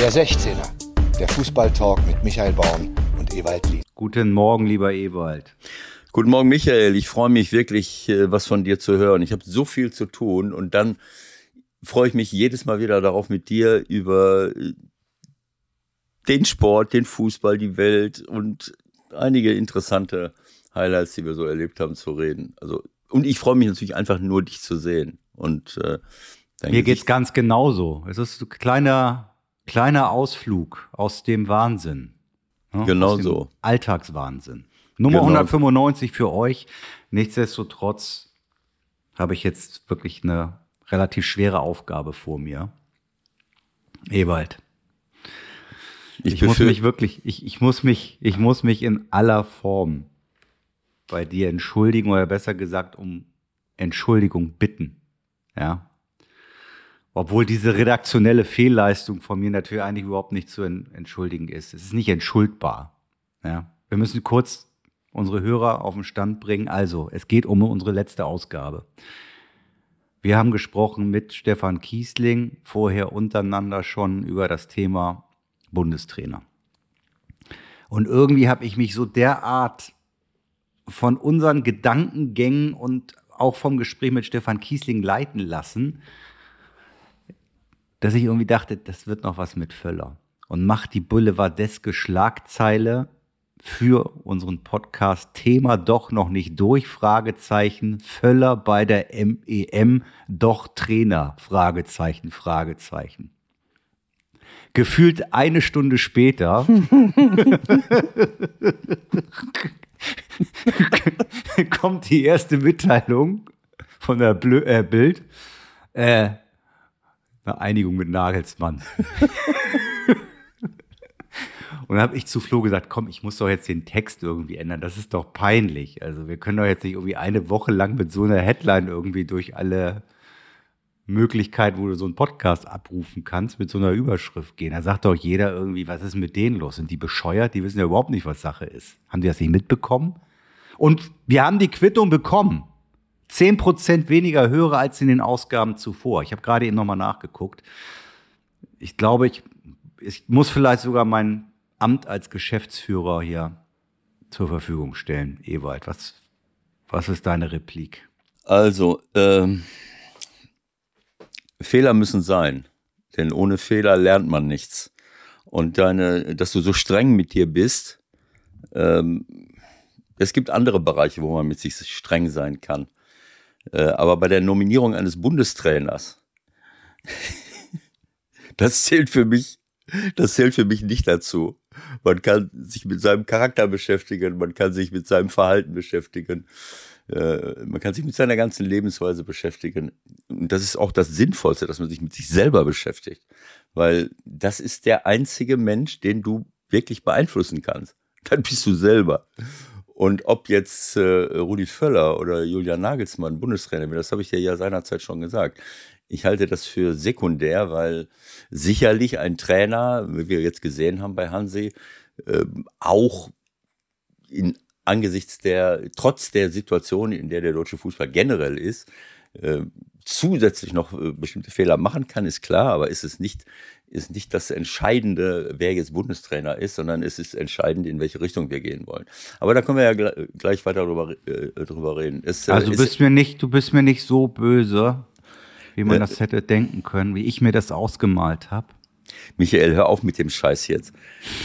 Der 16er, der Fußballtalk mit Michael Baum und Ewald Lien. Guten Morgen, lieber Ewald. Guten Morgen, Michael. Ich freue mich wirklich, äh, was von dir zu hören. Ich habe so viel zu tun und dann freue ich mich jedes Mal wieder darauf, mit dir über äh, den Sport, den Fußball, die Welt und einige interessante Highlights, die wir so erlebt haben, zu reden. Also und ich freue mich natürlich einfach nur, dich zu sehen. Und äh, mir geht's ganz genauso. Es ist ein kleiner kleiner Ausflug aus dem Wahnsinn. Ne? Genau so. Alltagswahnsinn. Nummer genau. 195 für euch. Nichtsdestotrotz habe ich jetzt wirklich eine relativ schwere Aufgabe vor mir. Ewald. Ich, ich muss mich wirklich, ich, ich muss mich, ich muss mich in aller Form bei dir entschuldigen oder besser gesagt um Entschuldigung bitten. Ja. Obwohl diese redaktionelle Fehlleistung von mir natürlich eigentlich überhaupt nicht zu entschuldigen ist. Es ist nicht entschuldbar. Ja. Wir müssen kurz unsere Hörer auf den Stand bringen. Also, es geht um unsere letzte Ausgabe. Wir haben gesprochen mit Stefan Kiesling, vorher untereinander schon über das Thema Bundestrainer. Und irgendwie habe ich mich so derart von unseren Gedankengängen und auch vom Gespräch mit Stefan Kiesling leiten lassen, dass ich irgendwie dachte, das wird noch was mit Völler. Und macht die Boulevardeske Schlagzeile für unseren Podcast Thema doch noch nicht durch, Fragezeichen, Völler bei der MEM, doch Trainer, Fragezeichen, Fragezeichen. Gefühlt eine Stunde später kommt die erste Mitteilung von der Blö äh, Bild. Äh, eine Einigung mit Nagelsmann. Und dann habe ich zu Flo gesagt, komm, ich muss doch jetzt den Text irgendwie ändern. Das ist doch peinlich. Also wir können doch jetzt nicht irgendwie eine Woche lang mit so einer Headline irgendwie durch alle Möglichkeiten, wo du so einen Podcast abrufen kannst, mit so einer Überschrift gehen. Da sagt doch jeder irgendwie, was ist mit denen los? Sind die bescheuert? Die wissen ja überhaupt nicht, was Sache ist. Haben die das nicht mitbekommen? Und wir haben die Quittung bekommen. Zehn Prozent weniger Hörer als in den Ausgaben zuvor. Ich habe gerade eben nochmal nachgeguckt. Ich glaube, ich, ich muss vielleicht sogar mein Amt als Geschäftsführer hier zur Verfügung stellen. Ewald, was, was ist deine Replik? Also, ähm, Fehler müssen sein, denn ohne Fehler lernt man nichts. Und deine, dass du so streng mit dir bist, ähm, es gibt andere Bereiche, wo man mit sich streng sein kann. Äh, aber bei der Nominierung eines Bundestrainers, das zählt für mich, das zählt für mich nicht dazu. Man kann sich mit seinem Charakter beschäftigen, man kann sich mit seinem Verhalten beschäftigen, äh, man kann sich mit seiner ganzen Lebensweise beschäftigen. Und das ist auch das Sinnvollste, dass man sich mit sich selber beschäftigt. Weil das ist der einzige Mensch, den du wirklich beeinflussen kannst. Dann bist du selber. Und ob jetzt äh, Rudi Völler oder Julian Nagelsmann Bundestrainer wird, das habe ich ja, ja seinerzeit schon gesagt. Ich halte das für sekundär, weil sicherlich ein Trainer, wie wir jetzt gesehen haben bei Hansi, äh, auch in angesichts der, trotz der Situation, in der der deutsche Fußball generell ist, äh, zusätzlich noch äh, bestimmte Fehler machen kann, ist klar, aber ist es nicht, ist nicht das Entscheidende, wer jetzt Bundestrainer ist, sondern es ist entscheidend, in welche Richtung wir gehen wollen. Aber da können wir ja gleich weiter drüber, äh, drüber reden. Es, äh, also du bist mir nicht, du bist mir nicht so böse, wie man äh, das hätte denken können, wie ich mir das ausgemalt habe. Michael, hör auf mit dem Scheiß jetzt.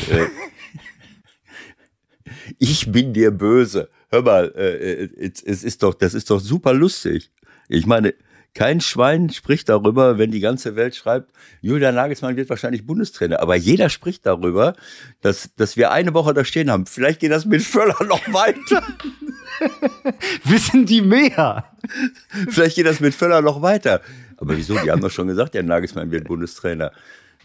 Äh, ich bin dir böse. Hör mal, äh, es ist doch, das ist doch super lustig. Ich meine, kein Schwein spricht darüber, wenn die ganze Welt schreibt, Julian Nagelsmann wird wahrscheinlich Bundestrainer. Aber jeder spricht darüber, dass, dass wir eine Woche da stehen haben. Vielleicht geht das mit Völler noch weiter. Wissen die mehr? Vielleicht geht das mit Völler noch weiter. Aber wieso? Die haben doch schon gesagt, der Nagelsmann wird Bundestrainer.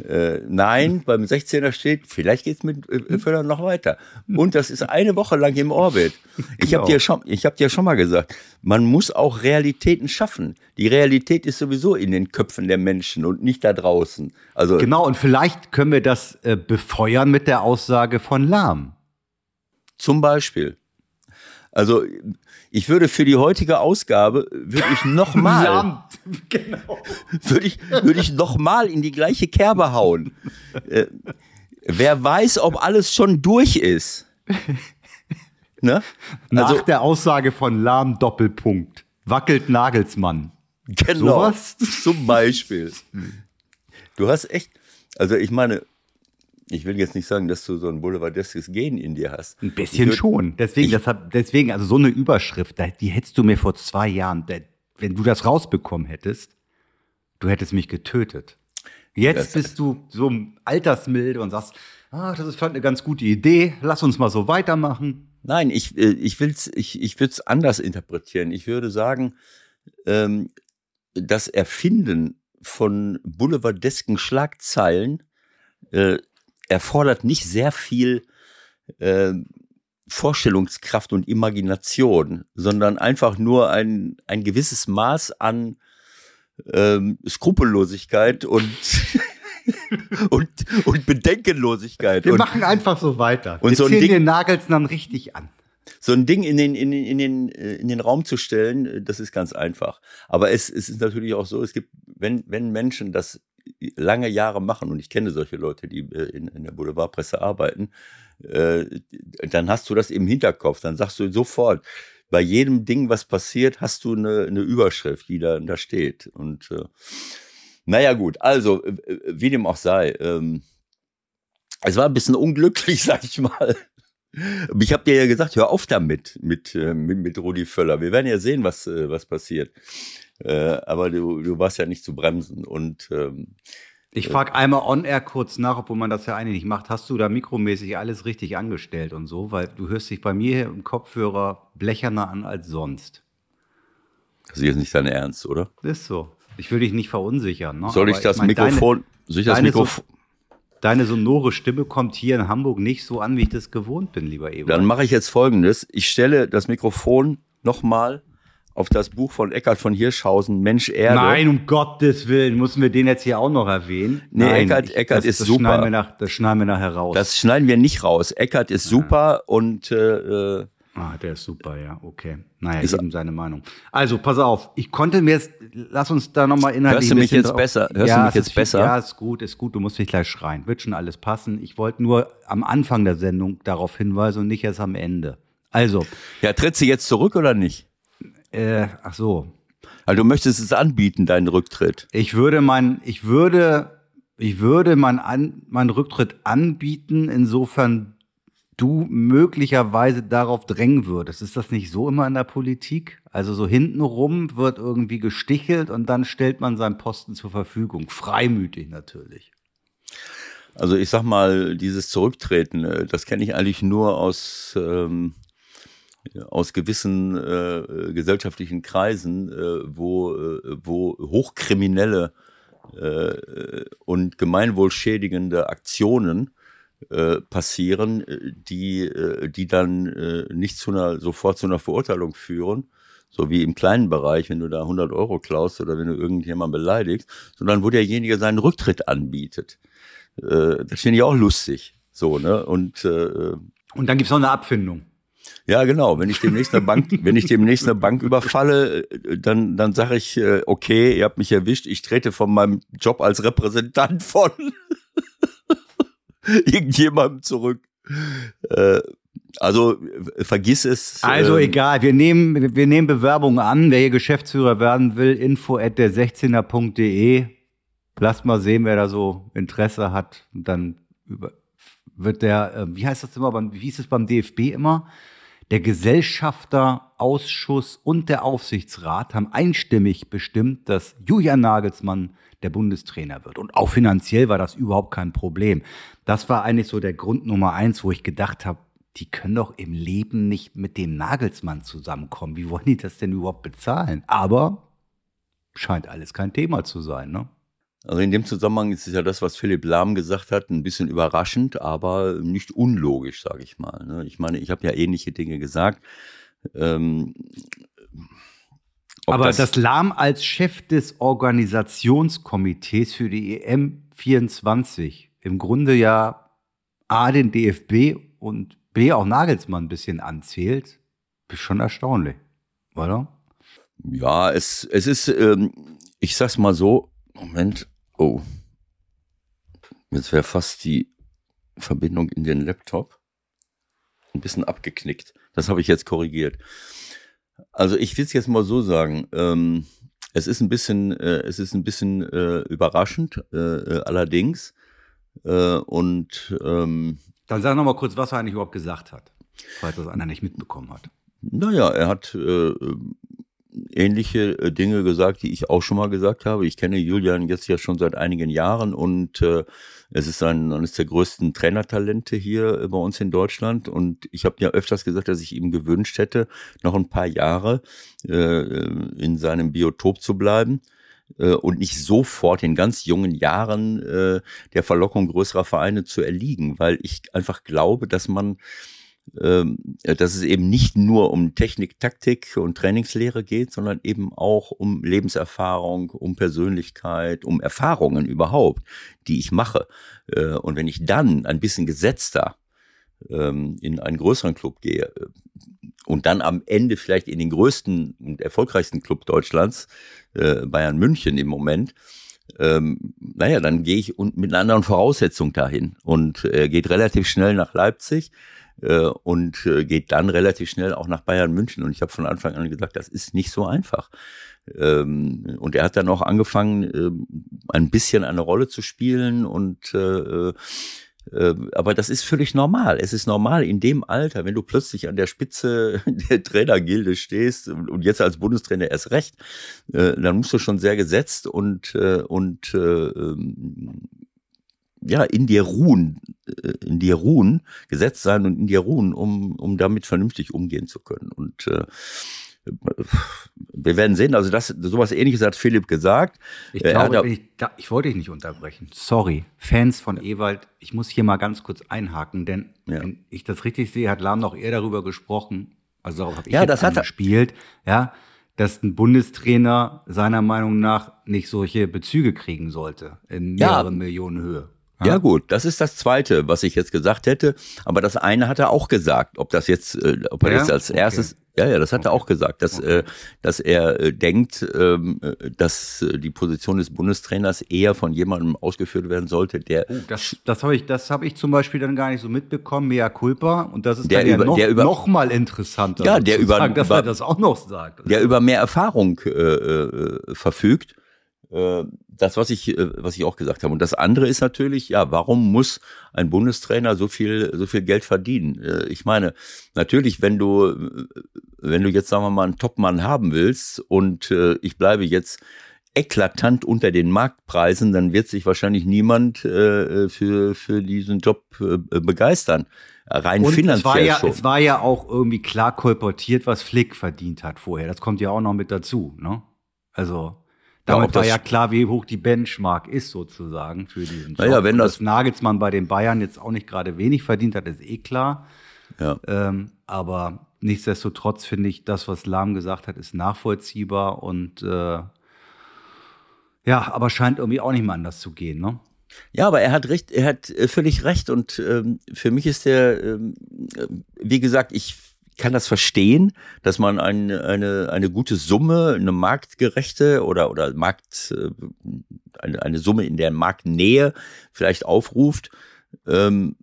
Äh, nein, beim 16er steht, vielleicht geht es mit äh, Völler noch weiter. Und das ist eine Woche lang im Orbit. Ich genau. habe dir, schon, ich hab dir schon mal gesagt, man muss auch Realitäten schaffen. Die Realität ist sowieso in den Köpfen der Menschen und nicht da draußen. Also, genau, und vielleicht können wir das äh, befeuern mit der Aussage von Lahm. Zum Beispiel. Also ich würde für die heutige Ausgabe, würde ich nochmal, genau. würde ich, würde ich nochmal in die gleiche Kerbe hauen. Äh, wer weiß, ob alles schon durch ist. Ne? Nach also, der Aussage von Lahm Doppelpunkt. Wackelt Nagelsmann. Genau. Sowas? Zum Beispiel. Du hast echt, also ich meine, ich will jetzt nicht sagen, dass du so ein boulevardeskes Gen in dir hast. Ein bisschen schon. Deswegen, ich, hat, deswegen, also so eine Überschrift, die hättest du mir vor zwei Jahren, wenn du das rausbekommen hättest, du hättest mich getötet. Jetzt bist du so altersmilde und sagst, ah, das ist eine ganz gute Idee, lass uns mal so weitermachen. Nein, ich, äh, ich will's, ich, ich würde es anders interpretieren. Ich würde sagen, ähm, das Erfinden von boulevardesken Schlagzeilen äh, erfordert nicht sehr viel äh, Vorstellungskraft und Imagination, sondern einfach nur ein, ein gewisses Maß an ähm, Skrupellosigkeit und, und, und Bedenkenlosigkeit. Wir und, machen einfach so weiter. Und Wir so ein Ding, den Nagels dann richtig an. So ein Ding in den, in, den, in, den, äh, in den Raum zu stellen, äh, das ist ganz einfach. Aber es, es ist natürlich auch so, es gibt, wenn, wenn Menschen das lange Jahre machen, und ich kenne solche Leute, die äh, in, in der Boulevardpresse arbeiten, äh, dann hast du das im Hinterkopf, dann sagst du sofort, bei jedem Ding, was passiert, hast du eine, eine Überschrift, die da, da steht. Und äh, naja, gut, also, wie dem auch sei, ähm, es war ein bisschen unglücklich, sag ich mal. Ich habe dir ja gesagt, hör auf damit mit, mit, mit Rudi Völler. Wir werden ja sehen, was, was passiert. Äh, aber du, du warst ja nicht zu bremsen. Und ähm, ich frage einmal on-air kurz nach, obwohl man das ja eigentlich nicht macht. Hast du da mikromäßig alles richtig angestellt und so? Weil du hörst dich bei mir im Kopfhörer blecherner an als sonst. Das ist jetzt nicht dein Ernst, oder? Ist so. Ich will dich nicht verunsichern. Ne? Soll ich das ich mein, Mikrofon? Deine, soll ich das Mikrofon? So, deine sonore Stimme kommt hier in Hamburg nicht so an, wie ich das gewohnt bin, lieber Eber. Dann mache ich jetzt Folgendes: Ich stelle das Mikrofon nochmal auf das Buch von Eckhard von Hirschhausen, Mensch Erde. Nein, um Gottes Willen, müssen wir den jetzt hier auch noch erwähnen? Nee, Nein, Eckart, Eckart das, ist das super. Schneiden wir nach, das schneiden wir nachher raus. Das schneiden wir nicht raus. Eckart ist super und äh, Ah, der ist super, ja, okay. Naja, ist jedem seine Meinung. Also, pass auf, ich konnte mir jetzt, lass uns da nochmal inhaltlich Hörst du mich jetzt drauf. besser? Hörst ja, du mich jetzt besser? Viel, ja, ist gut, ist gut, du musst mich gleich schreien. Wird schon alles passen. Ich wollte nur am Anfang der Sendung darauf hinweisen und nicht erst am Ende. Also. Ja, tritt sie jetzt zurück oder nicht? Äh, ach so. Also du möchtest es anbieten, deinen Rücktritt. Ich würde mein, ich würde, ich würde mein meinen Rücktritt anbieten, insofern du möglicherweise darauf drängen würdest. Ist das nicht so immer in der Politik? Also so hintenrum wird irgendwie gestichelt und dann stellt man seinen Posten zur Verfügung. Freimütig natürlich. Also ich sag mal, dieses Zurücktreten, äh, das kenne ich eigentlich nur aus ähm, aus gewissen äh, gesellschaftlichen Kreisen, äh, wo, äh, wo hochkriminelle äh, und gemeinwohlschädigende Aktionen äh, passieren, die, äh, die dann äh, nicht zu einer, sofort zu einer Verurteilung führen, so wie im kleinen Bereich, wenn du da 100 Euro klaust oder wenn du irgendjemanden beleidigst, sondern wo derjenige seinen Rücktritt anbietet. Äh, das finde ich auch lustig. So, ne? Und, äh, und dann gibt's noch eine Abfindung. Ja, genau. Wenn ich demnächst eine Bank, wenn ich demnächst eine Bank überfalle, dann, dann sage ich, äh, okay, ihr habt mich erwischt, ich trete von meinem Job als Repräsentant von irgendjemandem zurück. Äh, also vergiss es. Also ähm, egal, wir nehmen, wir nehmen Bewerbungen an. Wer hier Geschäftsführer werden will, info at der 16er.de. Lasst mal sehen, wer da so Interesse hat. Und dann über, wird der, äh, wie heißt das immer, beim, wie hieß es beim DFB immer? Der Gesellschafterausschuss und der Aufsichtsrat haben einstimmig bestimmt, dass Julian Nagelsmann der Bundestrainer wird. Und auch finanziell war das überhaupt kein Problem. Das war eigentlich so der Grund Nummer eins, wo ich gedacht habe, die können doch im Leben nicht mit dem Nagelsmann zusammenkommen. Wie wollen die das denn überhaupt bezahlen? Aber scheint alles kein Thema zu sein, ne? Also in dem Zusammenhang ist es ja das, was Philipp Lahm gesagt hat, ein bisschen überraschend, aber nicht unlogisch, sage ich mal. Ne? Ich meine, ich habe ja ähnliche Dinge gesagt. Ähm, aber das, das Lahm als Chef des Organisationskomitees für die EM 24 im Grunde ja A den DFB und B auch Nagelsmann ein bisschen anzählt, Schon erstaunlich, oder? Ja, es, es ist, ähm, ich sag's mal so, Moment, oh, jetzt wäre fast die Verbindung in den Laptop ein bisschen abgeknickt. Das habe ich jetzt korrigiert. Also ich will es jetzt mal so sagen. Ähm, es ist ein bisschen, äh, es ist ein bisschen äh, überraschend, äh, äh allerdings. Äh, und ähm, dann sag noch mal kurz, was er eigentlich überhaupt gesagt hat, falls das einer nicht mitbekommen hat. Naja, er hat äh, ähnliche äh, Dinge gesagt, die ich auch schon mal gesagt habe. Ich kenne Julian jetzt ja schon seit einigen Jahren und äh, es ist ein, eines der größten Trainertalente hier äh, bei uns in Deutschland. Und ich habe ja öfters gesagt, dass ich ihm gewünscht hätte, noch ein paar Jahre äh, in seinem Biotop zu bleiben äh, und nicht sofort in ganz jungen Jahren äh, der Verlockung größerer Vereine zu erliegen, weil ich einfach glaube, dass man ähm, dass es eben nicht nur um Technik, Taktik und Trainingslehre geht, sondern eben auch um Lebenserfahrung, um Persönlichkeit, um Erfahrungen überhaupt, die ich mache. Äh, und wenn ich dann ein bisschen gesetzter in einen größeren Club gehe äh, und dann am Ende vielleicht in den größten und erfolgreichsten Club Deutschlands, äh, Bayern München im Moment, ähm, naja, dann gehe ich und mit einer anderen Voraussetzung dahin und äh, geht relativ schnell nach Leipzig äh, und äh, geht dann relativ schnell auch nach Bayern München. Und ich habe von Anfang an gesagt, das ist nicht so einfach. Ähm, und er hat dann auch angefangen, äh, ein bisschen eine Rolle zu spielen und äh, äh, aber das ist völlig normal. Es ist normal in dem Alter, wenn du plötzlich an der Spitze der Trainergilde stehst und jetzt als Bundestrainer erst recht, äh, dann musst du schon sehr gesetzt und äh, und äh, ähm, ja, in dir ruhen, in dir ruhen, gesetzt sein und in dir ruhen, um, um damit vernünftig umgehen zu können. Und wir werden sehen, also das, sowas ähnliches hat Philipp gesagt. Ich, glaube, ich, ich, wollte dich nicht unterbrechen. Sorry. Fans von Ewald, ich muss hier mal ganz kurz einhaken, denn ja. wenn ich das richtig sehe, hat Lahm noch eher darüber gesprochen, also darauf habe ich ja, das hat gespielt, ja, dass ein Bundestrainer seiner Meinung nach nicht solche Bezüge kriegen sollte in mehreren ja. Millionen Höhe. Ja gut, das ist das Zweite, was ich jetzt gesagt hätte. Aber das eine hat er auch gesagt. Ob das jetzt, äh, ob er ja? jetzt als erstes, okay. Ja, ja, das hat okay. er auch gesagt, dass, okay. äh, dass er äh, denkt, ähm, äh, dass äh, die Position des Bundestrainers eher von jemandem ausgeführt werden sollte, der. Oh, das das habe ich, das habe ich zum Beispiel dann gar nicht so mitbekommen, mea culpa. Und das ist der dann über, ja noch, der über, noch mal interessanter. Ja, der über, sagen, dass über, er das auch noch sagt. Der über mehr Erfahrung äh, äh, verfügt äh, das, was ich, äh, was ich auch gesagt habe. Und das andere ist natürlich, ja, warum muss ein Bundestrainer so viel, so viel Geld verdienen? Ich meine, natürlich, wenn du, wenn du jetzt, sagen wir mal, einen Topmann haben willst und ich bleibe jetzt eklatant unter den Marktpreisen, dann wird sich wahrscheinlich niemand äh, für, für diesen Job äh, begeistern. Rein und finanziell es war, ja, schon. es war ja auch irgendwie klar kolportiert, was Flick verdient hat vorher. Das kommt ja auch noch mit dazu, ne? Also damit ja, war ja klar, wie hoch die Benchmark ist sozusagen für diesen Job. Naja, wenn das, das Nagelsmann bei den Bayern jetzt auch nicht gerade wenig verdient hat, ist eh klar. Ja. Ähm, aber nichtsdestotrotz finde ich, das, was Lahm gesagt hat, ist nachvollziehbar und äh, ja, aber scheint irgendwie auch nicht mehr anders zu gehen, ne? Ja, aber er hat recht, er hat äh, völlig recht und ähm, für mich ist der, ähm, äh, wie gesagt, ich kann das verstehen, dass man eine, eine, eine gute Summe, eine marktgerechte oder, oder Markt, äh, eine, eine Summe in der Marktnähe vielleicht aufruft. Ähm,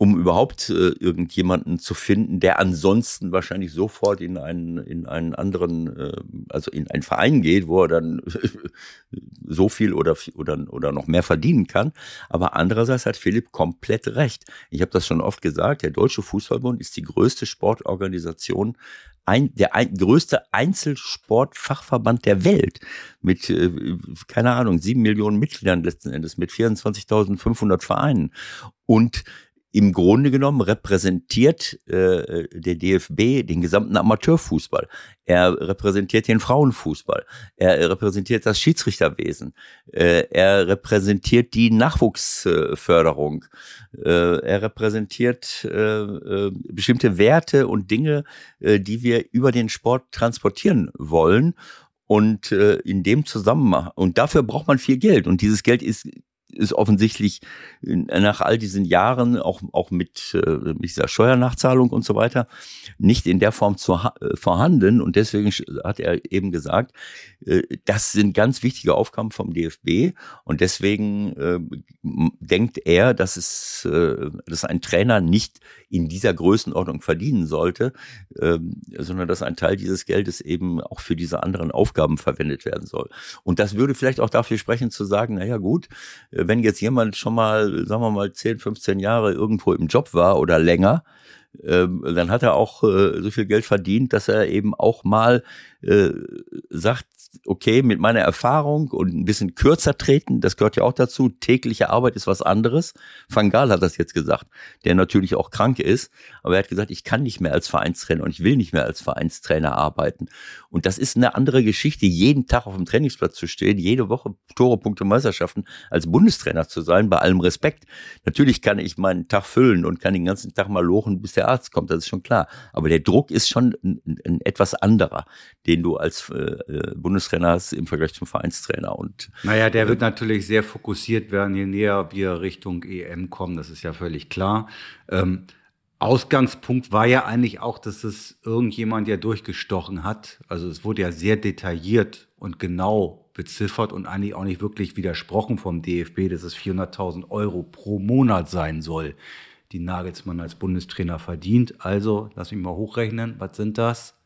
um überhaupt äh, irgendjemanden zu finden, der ansonsten wahrscheinlich sofort in einen, in einen anderen, äh, also in einen Verein geht, wo er dann so viel oder, oder, oder noch mehr verdienen kann. Aber andererseits hat Philipp komplett recht. Ich habe das schon oft gesagt, der Deutsche Fußballbund ist die größte Sportorganisation ein, der ein, größte Einzelsportfachverband der Welt mit, äh, keine Ahnung, sieben Millionen Mitgliedern letzten Endes, mit 24.500 Vereinen. Und im Grunde genommen repräsentiert äh, der DFB den gesamten Amateurfußball. Er repräsentiert den Frauenfußball. Er repräsentiert das Schiedsrichterwesen. Äh, er repräsentiert die Nachwuchsförderung. Äh, er repräsentiert äh, äh, bestimmte Werte und Dinge, äh, die wir über den Sport transportieren wollen. Und äh, in dem Zusammenhang, und dafür braucht man viel Geld. Und dieses Geld ist ist offensichtlich nach all diesen Jahren, auch, auch mit, äh, mit dieser Steuernachzahlung und so weiter, nicht in der Form zu, äh, vorhanden. Und deswegen hat er eben gesagt, äh, das sind ganz wichtige Aufgaben vom DFB. Und deswegen äh, denkt er, dass es, äh, dass ein Trainer nicht in dieser Größenordnung verdienen sollte, äh, sondern dass ein Teil dieses Geldes eben auch für diese anderen Aufgaben verwendet werden soll. Und das würde vielleicht auch dafür sprechen zu sagen, na ja, gut, wenn jetzt jemand schon mal, sagen wir mal, 10, 15 Jahre irgendwo im Job war oder länger, ähm, dann hat er auch äh, so viel Geld verdient, dass er eben auch mal äh, okay, mit meiner Erfahrung und ein bisschen kürzer treten, das gehört ja auch dazu. Tägliche Arbeit ist was anderes. Van Gaal hat das jetzt gesagt, der natürlich auch krank ist, aber er hat gesagt, ich kann nicht mehr als Vereinstrainer und ich will nicht mehr als Vereinstrainer arbeiten. Und das ist eine andere Geschichte, jeden Tag auf dem Trainingsplatz zu stehen, jede Woche Tore, Punkte, Meisterschaften als Bundestrainer zu sein, bei allem Respekt. Natürlich kann ich meinen Tag füllen und kann den ganzen Tag mal lochen, bis der Arzt kommt, das ist schon klar. Aber der Druck ist schon ein, ein etwas anderer, den du als äh, äh Bundestrainer hast im Vergleich zum Vereinstrainer. Und naja, der wird natürlich sehr fokussiert werden, je näher wir Richtung EM kommen, das ist ja völlig klar. Ähm, Ausgangspunkt war ja eigentlich auch, dass es irgendjemand ja durchgestochen hat. Also es wurde ja sehr detailliert und genau beziffert und eigentlich auch nicht wirklich widersprochen vom DFB, dass es 400.000 Euro pro Monat sein soll, die Nagelsmann als Bundestrainer verdient. Also, lass mich mal hochrechnen, was sind das?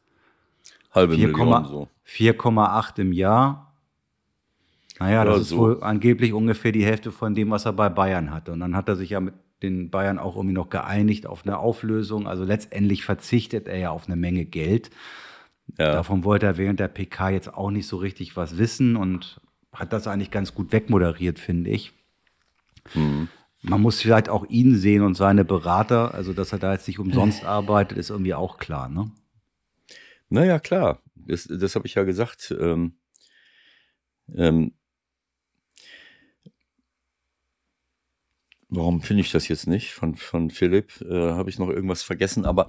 Halbe 4, Million so. 4,8 im Jahr. Naja, das ja, ist so. wohl angeblich ungefähr die Hälfte von dem, was er bei Bayern hatte. Und dann hat er sich ja mit den Bayern auch irgendwie noch geeinigt auf eine Auflösung. Also letztendlich verzichtet er ja auf eine Menge Geld. Ja. Davon wollte er während der PK jetzt auch nicht so richtig was wissen und hat das eigentlich ganz gut wegmoderiert, finde ich. Mhm. Man muss vielleicht auch ihn sehen und seine Berater, also dass er da jetzt nicht umsonst arbeitet, ist irgendwie auch klar, ne? Naja, klar. Das, das habe ich ja gesagt. Ähm, ähm, warum finde ich das jetzt nicht von, von Philipp? Äh, habe ich noch irgendwas vergessen? Aber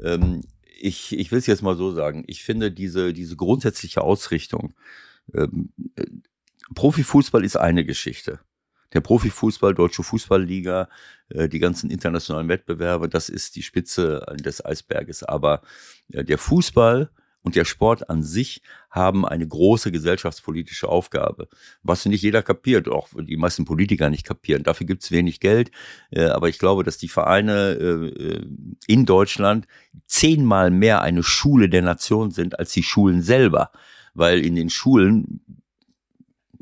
ähm, ich, ich will es jetzt mal so sagen. Ich finde diese, diese grundsätzliche Ausrichtung, ähm, äh, Profifußball ist eine Geschichte. Der Profifußball, Deutsche Fußballliga, äh, die ganzen internationalen Wettbewerbe, das ist die Spitze des Eisberges. Aber äh, der Fußball und der Sport an sich haben eine große gesellschaftspolitische Aufgabe, was nicht jeder kapiert, auch die meisten Politiker nicht kapieren. Dafür gibt es wenig Geld, äh, aber ich glaube, dass die Vereine äh, in Deutschland zehnmal mehr eine Schule der Nation sind als die Schulen selber, weil in den Schulen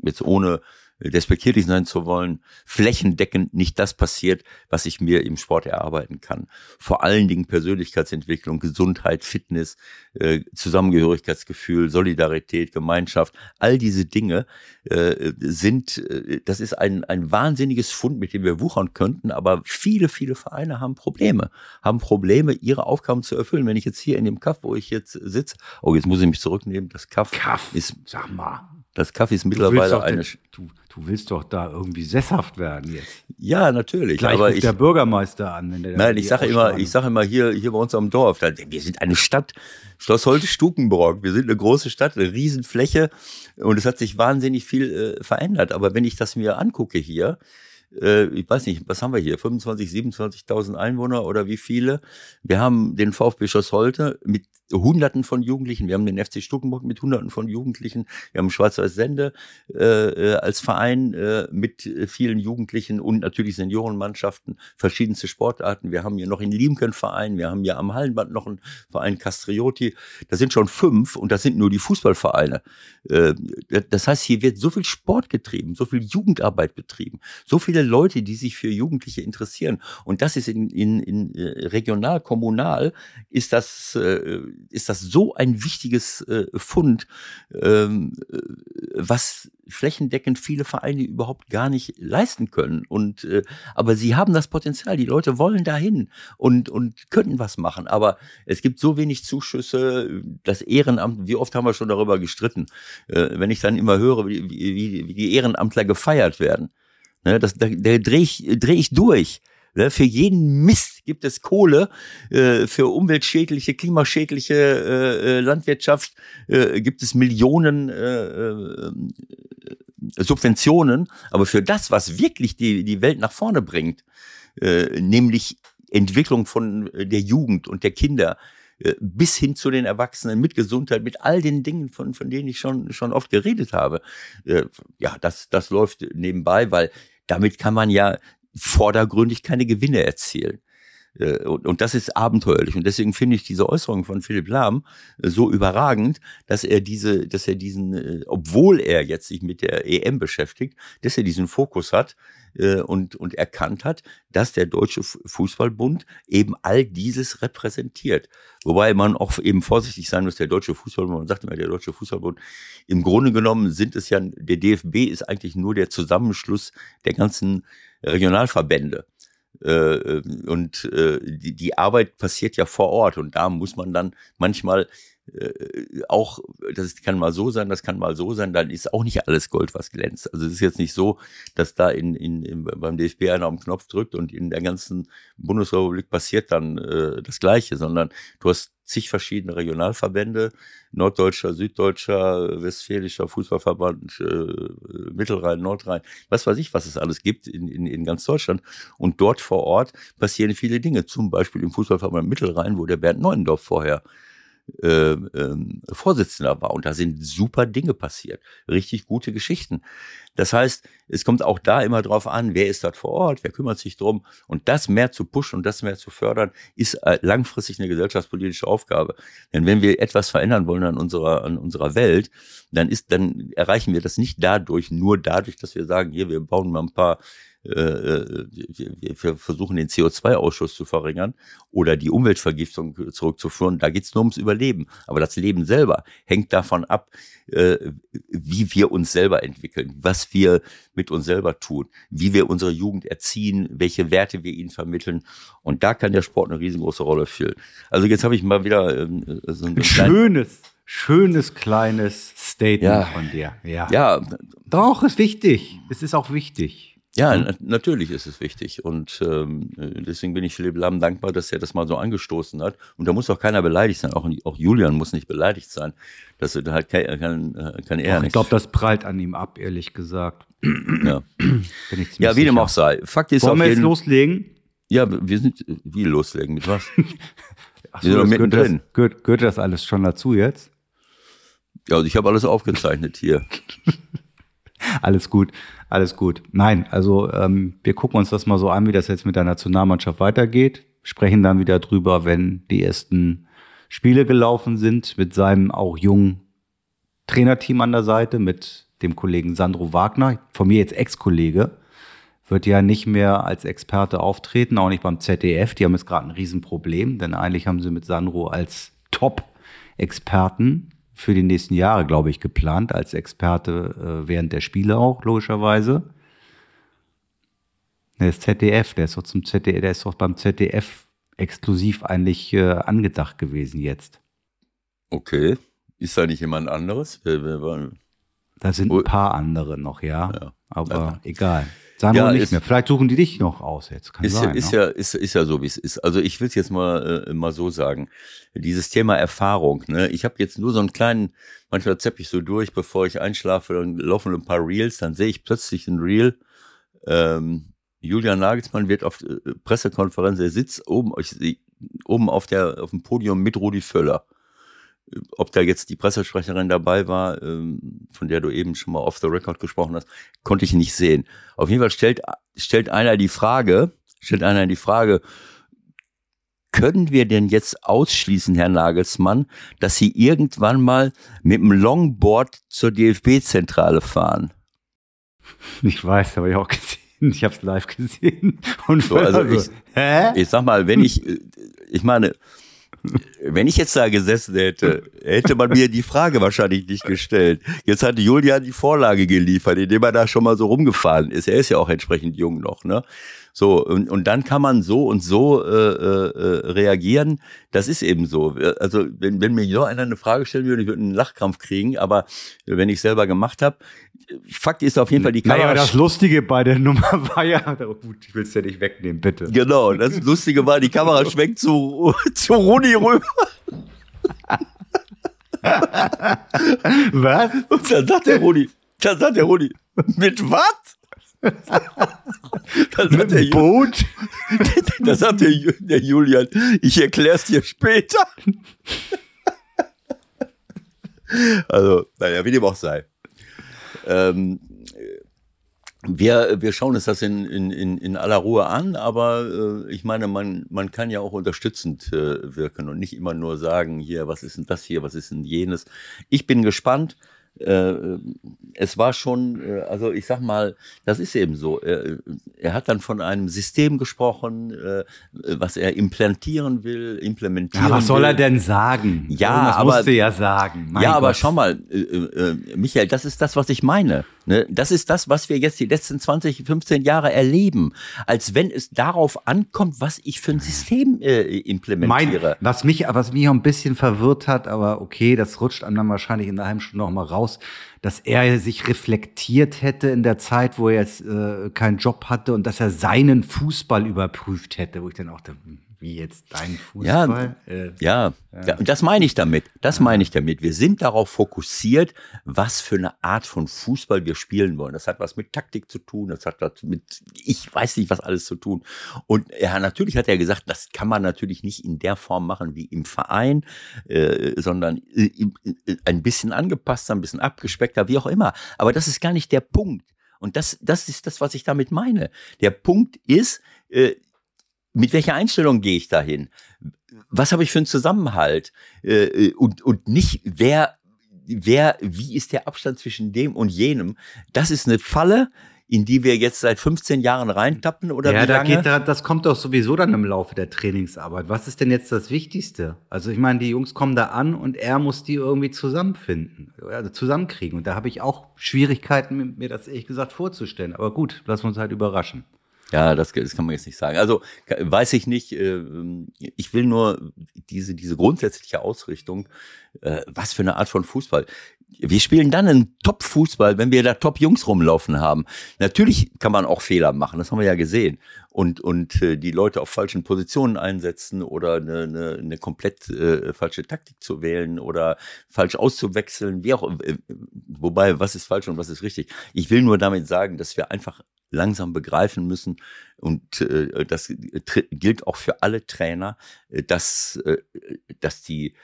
jetzt ohne despektierlich sein zu wollen, flächendeckend nicht das passiert, was ich mir im Sport erarbeiten kann. Vor allen Dingen Persönlichkeitsentwicklung, Gesundheit, Fitness, äh, Zusammengehörigkeitsgefühl, Solidarität, Gemeinschaft, all diese Dinge äh, sind, äh, das ist ein, ein wahnsinniges Fund, mit dem wir wuchern könnten, aber viele, viele Vereine haben Probleme, haben Probleme, ihre Aufgaben zu erfüllen. Wenn ich jetzt hier in dem Kaff, wo ich jetzt sitze, oh, jetzt muss ich mich zurücknehmen, das Kaff, Kaff ist, sag mal, das Kaffee ist mittlerweile eine. Du, du, willst doch da irgendwie sesshaft werden jetzt. Ja, natürlich. Gleich aber ich, der Bürgermeister an. Wenn der nein, ich sage immer, ich sage immer hier, hier bei uns am Dorf, wir sind eine Stadt. Schloss Holte Stukenbrock. Wir sind eine große Stadt, eine Riesenfläche und es hat sich wahnsinnig viel äh, verändert. Aber wenn ich das mir angucke hier, äh, ich weiß nicht, was haben wir hier, 25, 27.000 Einwohner oder wie viele? Wir haben den VfB Schloss Holte mit Hunderten von Jugendlichen. Wir haben den FC Stuckenburg mit Hunderten von Jugendlichen. Wir haben Schwarz-Weiß Sende äh, äh, als Verein äh, mit vielen Jugendlichen und natürlich Seniorenmannschaften, verschiedenste Sportarten. Wir haben hier noch in Liemken Verein. Wir haben hier am Hallenbad noch einen Verein Castrioti. Das sind schon fünf und das sind nur die Fußballvereine. Äh, das heißt, hier wird so viel Sport getrieben, so viel Jugendarbeit betrieben, so viele Leute, die sich für Jugendliche interessieren. Und das ist in, in, in äh, regional, kommunal, ist das äh, ist das so ein wichtiges äh, Fund, ähm, äh, was flächendeckend viele Vereine überhaupt gar nicht leisten können. Und äh, aber sie haben das Potenzial. Die Leute wollen dahin und und könnten was machen. Aber es gibt so wenig Zuschüsse. Das Ehrenamt. Wie oft haben wir schon darüber gestritten? Äh, wenn ich dann immer höre, wie, wie, wie die Ehrenamtler gefeiert werden, ne, das, da, da drehe ich dreh ich durch. Ne? Für jeden Mist gibt es Kohle, äh, für umweltschädliche, klimaschädliche äh, äh Landwirtschaft gibt es Millionen Subventionen, aber für das, was wirklich die, Welt nach vorne bringt, nämlich Entwicklung von der Jugend und der Kinder, bis hin zu den Erwachsenen mit Gesundheit, mit all den Dingen, von, von denen ich schon, schon oft geredet habe. Ja, das, das läuft nebenbei, weil damit kann man ja vordergründig keine Gewinne erzielen. Äh, und, und das ist abenteuerlich. Und deswegen finde ich diese Äußerung von Philipp Lahm äh, so überragend, dass er diese, dass er diesen, äh, obwohl er jetzt sich mit der EM beschäftigt, dass er diesen Fokus hat und, und erkannt hat, dass der Deutsche Fußballbund eben all dieses repräsentiert. Wobei man auch eben vorsichtig sein muss, der Deutsche Fußballbund, man sagt immer, der Deutsche Fußballbund, im Grunde genommen sind es ja, der DFB ist eigentlich nur der Zusammenschluss der ganzen Regionalverbände. Äh, und äh, die, die Arbeit passiert ja vor Ort und da muss man dann manchmal äh, auch, das kann mal so sein, das kann mal so sein, dann ist auch nicht alles Gold, was glänzt. Also es ist jetzt nicht so, dass da in, in, in beim DFB einer den Knopf drückt und in der ganzen Bundesrepublik passiert dann äh, das Gleiche, sondern du hast zig verschiedene Regionalverbände, Norddeutscher, Süddeutscher, Westfälischer Fußballverband, äh, Mittelrhein, Nordrhein, was weiß ich, was es alles gibt in, in, in ganz Deutschland. Und dort vor Ort passieren viele Dinge, zum Beispiel im Fußballverband Mittelrhein, wo der Bernd Neuendorf vorher äh, ähm, Vorsitzender war. Und da sind super Dinge passiert. Richtig gute Geschichten. Das heißt, es kommt auch da immer drauf an, wer ist dort vor Ort, wer kümmert sich drum. Und das mehr zu pushen und das mehr zu fördern, ist äh, langfristig eine gesellschaftspolitische Aufgabe. Denn wenn wir etwas verändern wollen an unserer, an unserer Welt, dann ist, dann erreichen wir das nicht dadurch, nur dadurch, dass wir sagen, hier, wir bauen mal ein paar äh, äh wir versuchen den CO2-Ausschuss zu verringern oder die Umweltvergiftung zurückzuführen. Da geht es nur ums Überleben. Aber das Leben selber hängt davon ab, äh, wie wir uns selber entwickeln, was wir mit uns selber tun, wie wir unsere Jugend erziehen, welche Werte wir ihnen vermitteln. Und da kann der Sport eine riesengroße Rolle spielen. Also jetzt habe ich mal wieder ähm, so ein schönes schönes kleines Statement ja. von dir. Ja. ja. Doch, ist wichtig. Es ist auch wichtig. Ja, na natürlich ist es wichtig. Und ähm, deswegen bin ich Philipp Lamm dankbar, dass er das mal so angestoßen hat. Und da muss auch keiner beleidigt sein. Auch, auch Julian muss nicht beleidigt sein. Das halt kann, kann, kann er Ach, Ich glaube, das prallt an ihm ab, ehrlich gesagt. Ja, ja wie dem auch sei. Fakt ist Wollen wir jetzt loslegen? Ja, wir sind, wie loslegen? Mit was? Ach so, das gehört, das, gehört, gehört das alles schon dazu jetzt? Ja, also ich habe alles aufgezeichnet hier. alles gut, alles gut. Nein, also ähm, wir gucken uns das mal so an, wie das jetzt mit der Nationalmannschaft weitergeht. Sprechen dann wieder drüber, wenn die ersten Spiele gelaufen sind, mit seinem auch jungen Trainerteam an der Seite, mit dem Kollegen Sandro Wagner, von mir jetzt Ex-Kollege, wird ja nicht mehr als Experte auftreten, auch nicht beim ZDF. Die haben jetzt gerade ein Riesenproblem, denn eigentlich haben sie mit Sandro als Top-Experten für die nächsten Jahre, glaube ich, geplant, als Experte äh, während der Spiele auch, logischerweise. Der ist ZDF, der ist doch zum ZDF, der ist doch beim ZDF exklusiv eigentlich äh, angedacht gewesen jetzt. Okay. Ist da nicht jemand anderes? da sind ein paar andere noch, ja. ja. Aber ja. egal. Sagen ja, nicht ist, mehr. Vielleicht suchen die dich noch aus jetzt. Kann ist, sein, ist, ne? ja, ist, ist ja so, wie es ist. Also ich will es jetzt mal, äh, mal so sagen. Dieses Thema Erfahrung. Ne? Ich habe jetzt nur so einen kleinen, manchmal zepp ich so durch, bevor ich einschlafe, dann laufen ein paar Reels, dann sehe ich plötzlich ein Reel. Ähm, Julian Nagelsmann wird auf äh, Pressekonferenz, er sitzt oben, ich, oben auf, der, auf dem Podium mit Rudi Völler ob da jetzt die Pressesprecherin dabei war, ähm, von der du eben schon mal off the record gesprochen hast, konnte ich nicht sehen. Auf jeden Fall stellt, stellt einer die Frage, stellt einer die Frage, können wir denn jetzt ausschließen, Herr Nagelsmann, dass Sie irgendwann mal mit dem Longboard zur DFB-Zentrale fahren? Ich weiß, habe ich auch gesehen. Ich habe es live gesehen. Und so, also ich, hä? ich sag mal, wenn ich, ich meine, wenn ich jetzt da gesessen hätte, hätte man mir die Frage wahrscheinlich nicht gestellt. Jetzt hat Julian die Vorlage geliefert, indem er da schon mal so rumgefahren ist. Er ist ja auch entsprechend jung noch, ne? So, und, und dann kann man so und so äh, äh, reagieren. Das ist eben so. Also, wenn, wenn mir so einer eine Frage stellen würde, ich würde einen Lachkrampf kriegen, aber wenn ich selber gemacht habe, Fakt ist auf jeden Fall die Kamera. Naja, das Lustige bei der Nummer war ja, oh gut, ich will es ja nicht wegnehmen, bitte. Genau, das Lustige war, die Kamera schwenkt zu, zu Rudi rüber. Was? Und dann sagt der Rudi, Da sagt der Rudi, mit was? das mit dem Boot? Da sagt der, der Julian, ich erklär's dir später. also, naja, wie dem auch sei. Ähm, wir, wir schauen uns das in, in, in aller Ruhe an, aber äh, ich meine, man, man kann ja auch unterstützend äh, wirken und nicht immer nur sagen, hier, was ist denn das hier, was ist denn jenes. Ich bin gespannt es war schon, äh, also ich sag mal, das ist eben so. Er, er hat dann von einem System gesprochen, äh, was er implantieren will, implementieren. Ja, was soll er denn sagen? Ja, das aber musste ja sagen. Mein ja, Gott. aber schau mal, äh, äh, Michael, das ist das, was ich meine. Ne? Das ist das, was wir jetzt die letzten 20, 15 Jahre erleben, als wenn es darauf ankommt, was ich für ein System äh, implementiere. Mein, was mich, was mich auch ein bisschen verwirrt hat, aber okay, das rutscht einem dann wahrscheinlich in der halben Stunde noch mal raus, dass er sich reflektiert hätte in der Zeit, wo er jetzt äh, keinen Job hatte und dass er seinen Fußball überprüft hätte, wo ich dann auch dachte, hm, wie jetzt dein Fußball. Ja, äh, ja. ja. und das meine ich damit. Das meine ich damit. Wir sind darauf fokussiert, was für eine Art von Fußball wir spielen wollen. Das hat was mit Taktik zu tun, das hat was mit, ich weiß nicht, was alles zu tun. Und ja, natürlich hat er gesagt, das kann man natürlich nicht in der Form machen wie im Verein, äh, sondern äh, äh ein bisschen angepasster, ein bisschen abgespeckter, wie auch immer. Aber das ist gar nicht der Punkt. Und das, das ist das, was ich damit meine. Der Punkt ist, äh, mit welcher Einstellung gehe ich dahin? Was habe ich für einen Zusammenhalt? Äh, äh, und, und nicht, wer, wer, wie ist der Abstand zwischen dem und jenem? Das ist eine Falle, in die wir jetzt seit 15 Jahren reintappen oder ja, wie lange? Da geht, das kommt doch sowieso dann im Laufe der Trainingsarbeit. Was ist denn jetzt das Wichtigste? Also ich meine, die Jungs kommen da an und er muss die irgendwie zusammenfinden, also zusammenkriegen. Und da habe ich auch Schwierigkeiten, mir das ehrlich gesagt vorzustellen. Aber gut, lassen wir uns halt überraschen. Ja, das, das kann man jetzt nicht sagen. Also weiß ich nicht. Äh, ich will nur diese diese grundsätzliche Ausrichtung. Äh, was für eine Art von Fußball? Wir spielen dann einen Top-Fußball, wenn wir da Top-Jungs rumlaufen haben. Natürlich kann man auch Fehler machen, das haben wir ja gesehen. Und, und äh, die Leute auf falschen Positionen einsetzen oder eine, eine, eine komplett äh, falsche Taktik zu wählen oder falsch auszuwechseln, wie auch, äh, wobei, was ist falsch und was ist richtig. Ich will nur damit sagen, dass wir einfach langsam begreifen müssen. Und äh, das gilt auch für alle Trainer, äh, dass, äh, dass die,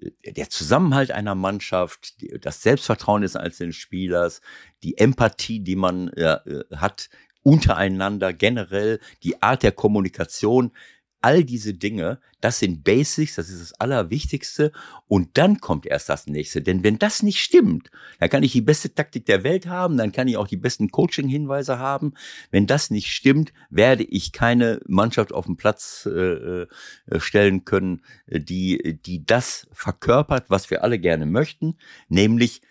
äh, der Zusammenhalt einer Mannschaft, das Selbstvertrauen des einzelnen Spielers, die Empathie, die man äh, hat untereinander generell, die Art der Kommunikation, all diese Dinge, das sind Basics, das ist das Allerwichtigste und dann kommt erst das nächste. Denn wenn das nicht stimmt, dann kann ich die beste Taktik der Welt haben, dann kann ich auch die besten Coaching-Hinweise haben. Wenn das nicht stimmt, werde ich keine Mannschaft auf den Platz äh, äh stellen können, die, die das verkörpert, was wir alle gerne möchten, nämlich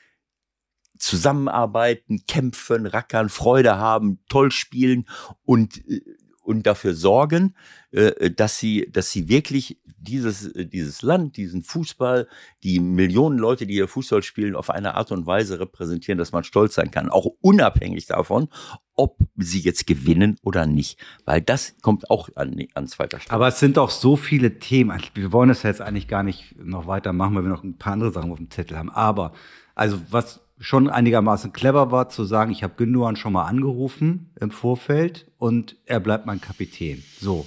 zusammenarbeiten, kämpfen, rackern, Freude haben, toll spielen und äh, und dafür sorgen, äh, dass sie, dass sie wirklich dieses, äh, dieses Land, diesen Fußball, die Millionen Leute, die hier Fußball spielen, auf eine Art und Weise repräsentieren, dass man stolz sein kann. Auch unabhängig davon, ob sie jetzt gewinnen oder nicht. Weil das kommt auch an, an zweiter Stelle. Aber es sind auch so viele Themen. Wir wollen das jetzt eigentlich gar nicht noch weitermachen, weil wir noch ein paar andere Sachen auf dem Zettel haben. Aber, also was schon einigermaßen clever war zu sagen, ich habe Gündogan schon mal angerufen im Vorfeld und er bleibt mein Kapitän. So.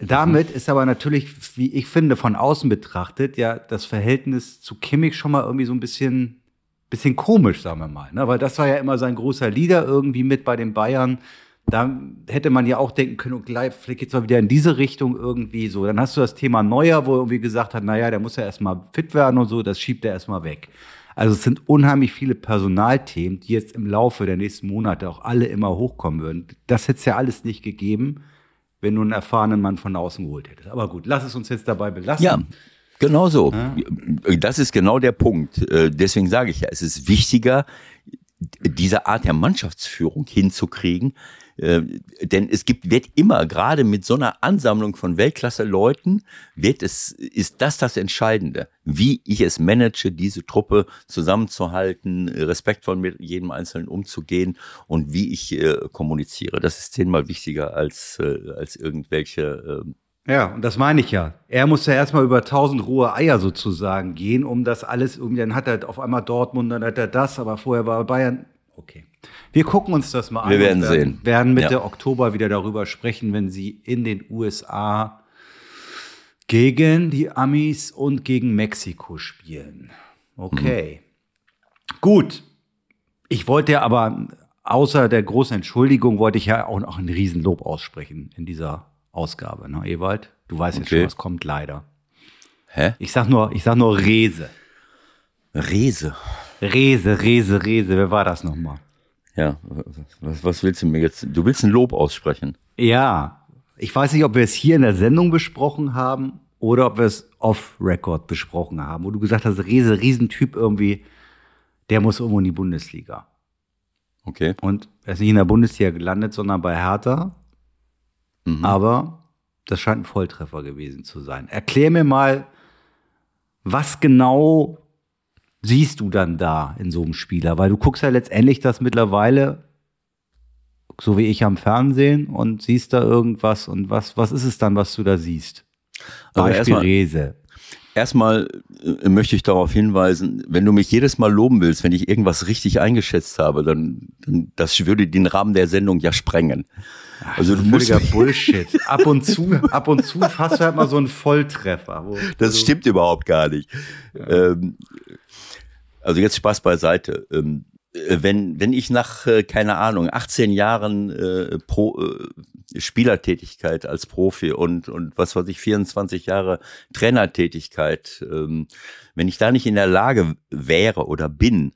Damit ist aber natürlich, wie ich finde, von außen betrachtet, ja, das Verhältnis zu Kimmich schon mal irgendwie so ein bisschen, bisschen komisch, sagen wir mal. Ne? Weil das war ja immer sein großer Leader irgendwie mit bei den Bayern. Da hätte man ja auch denken können, gleich, vielleicht geht's mal wieder in diese Richtung irgendwie so. Dann hast du das Thema Neuer, wo irgendwie gesagt hat, naja, der muss ja erstmal fit werden und so, das schiebt er erstmal weg. Also es sind unheimlich viele Personalthemen, die jetzt im Laufe der nächsten Monate auch alle immer hochkommen würden. Das hätte es ja alles nicht gegeben, wenn du einen erfahrenen Mann von außen geholt hättest. Aber gut, lass es uns jetzt dabei belassen. Ja. Genau so. Ja. Das ist genau der Punkt. Äh, deswegen sage ich ja, es ist wichtiger, diese Art der Mannschaftsführung hinzukriegen, äh, denn es gibt, wird immer, gerade mit so einer Ansammlung von Weltklasse-Leuten, wird es, ist das das Entscheidende. Wie ich es manage, diese Truppe zusammenzuhalten, respektvoll mit jedem Einzelnen umzugehen und wie ich äh, kommuniziere. Das ist zehnmal wichtiger als, äh, als irgendwelche, äh, ja, und das meine ich ja. Er muss ja erstmal über tausend rohe Eier sozusagen gehen, um das alles, irgendwie, dann hat er auf einmal Dortmund, dann hat er das, aber vorher war Bayern Okay. Wir gucken uns das mal an. Wir werden sehen. Wir werden Mitte ja. Oktober wieder darüber sprechen, wenn sie in den USA gegen die Amis und gegen Mexiko spielen. Okay. Mhm. Gut. Ich wollte aber außer der großen Entschuldigung wollte ich ja auch noch ein Riesenlob aussprechen in dieser Ausgabe, ne, Ewald? Du weißt okay. jetzt schon, was kommt leider. Hä? Ich sag nur, ich sag nur Rese. Rese. Rese, Rese, Rese. Wer war das nochmal? Ja, was, was willst du mir jetzt? Du willst ein Lob aussprechen. Ja. Ich weiß nicht, ob wir es hier in der Sendung besprochen haben oder ob wir es off-Record besprochen haben, wo du gesagt hast, Rese, Riesentyp irgendwie, der muss irgendwo in die Bundesliga. Okay. Und er ist nicht in der Bundesliga gelandet, sondern bei Hertha. Mhm. Aber das scheint ein Volltreffer gewesen zu sein. Erklär mir mal, was genau siehst du dann da in so einem Spieler? Weil du guckst ja letztendlich das mittlerweile, so wie ich am Fernsehen, und siehst da irgendwas. Und was, was ist es dann, was du da siehst? Also Beispiel erstmal, Rese. Erstmal äh, möchte ich darauf hinweisen, wenn du mich jedes Mal loben willst, wenn ich irgendwas richtig eingeschätzt habe, dann, dann das würde den Rahmen der Sendung ja sprengen. Also du musst Bullshit. Ab und zu, ab und zu hast du halt mal so einen Volltreffer. Wo, das also, stimmt überhaupt gar nicht. Ja. Ähm, also jetzt Spaß beiseite. Ähm, äh, wenn, wenn ich nach, äh, keine Ahnung, 18 Jahren äh, Pro, Spielertätigkeit als Profi und, und was weiß ich, 24 Jahre Trainertätigkeit, ähm, wenn ich da nicht in der Lage wäre oder bin,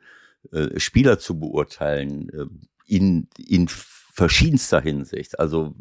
Spieler zu beurteilen, in, in verschiedenster Hinsicht. Also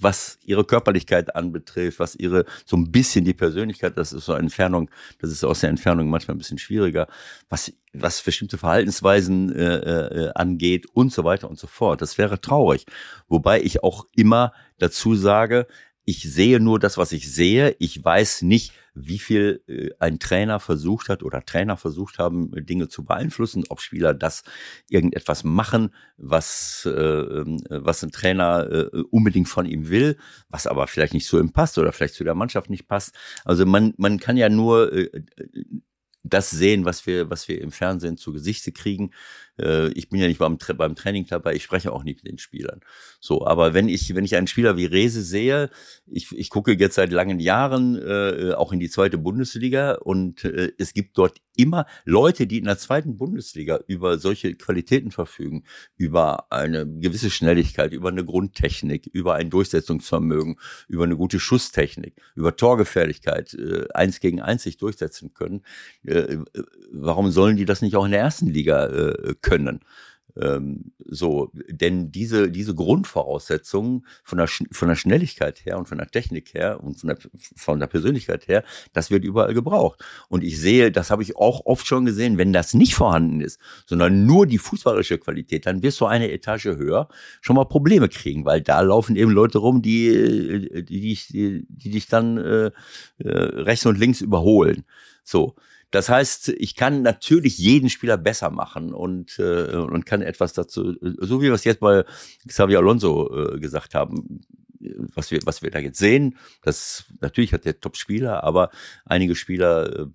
was ihre Körperlichkeit anbetrifft, was ihre so ein bisschen die Persönlichkeit, das ist so eine Entfernung, das ist aus der Entfernung manchmal ein bisschen schwieriger, was was bestimmte Verhaltensweisen äh, äh, angeht und so weiter und so fort. Das wäre traurig, wobei ich auch immer dazu sage, ich sehe nur das, was ich sehe. Ich weiß nicht, wie viel äh, ein Trainer versucht hat oder Trainer versucht haben, Dinge zu beeinflussen, ob Spieler das irgendetwas machen, was, äh, ähm, was ein Trainer äh, unbedingt von ihm will, was aber vielleicht nicht zu ihm passt oder vielleicht zu der Mannschaft nicht passt. Also man, man kann ja nur äh, das sehen, was wir, was wir im Fernsehen zu Gesichte kriegen. Äh, ich bin ja nicht beim, beim Training dabei, ich spreche auch nicht mit den Spielern. So, aber wenn ich, wenn ich einen Spieler wie Rese sehe, ich, ich gucke jetzt seit langen Jahren äh, auch in die zweite Bundesliga und äh, es gibt dort immer Leute, die in der zweiten Bundesliga über solche Qualitäten verfügen, über eine gewisse Schnelligkeit, über eine Grundtechnik, über ein Durchsetzungsvermögen, über eine gute Schusstechnik, über Torgefährlichkeit, äh, eins gegen eins sich durchsetzen können. Äh, warum sollen die das nicht auch in der ersten Liga äh? Ähm, so, denn diese, diese Grundvoraussetzungen von der, von der Schnelligkeit her und von der Technik her und von der, von der Persönlichkeit her, das wird überall gebraucht. Und ich sehe, das habe ich auch oft schon gesehen, wenn das nicht vorhanden ist, sondern nur die fußballische Qualität, dann wirst du eine Etage höher schon mal Probleme kriegen, weil da laufen eben Leute rum, die, die, die, die, die dich dann äh, äh, rechts und links überholen. So. Das heißt, ich kann natürlich jeden Spieler besser machen und, äh, und kann etwas dazu, so wie wir es jetzt bei Xavier Alonso äh, gesagt haben, was wir, was wir da jetzt sehen, das natürlich hat der Top-Spieler, aber einige Spieler äh,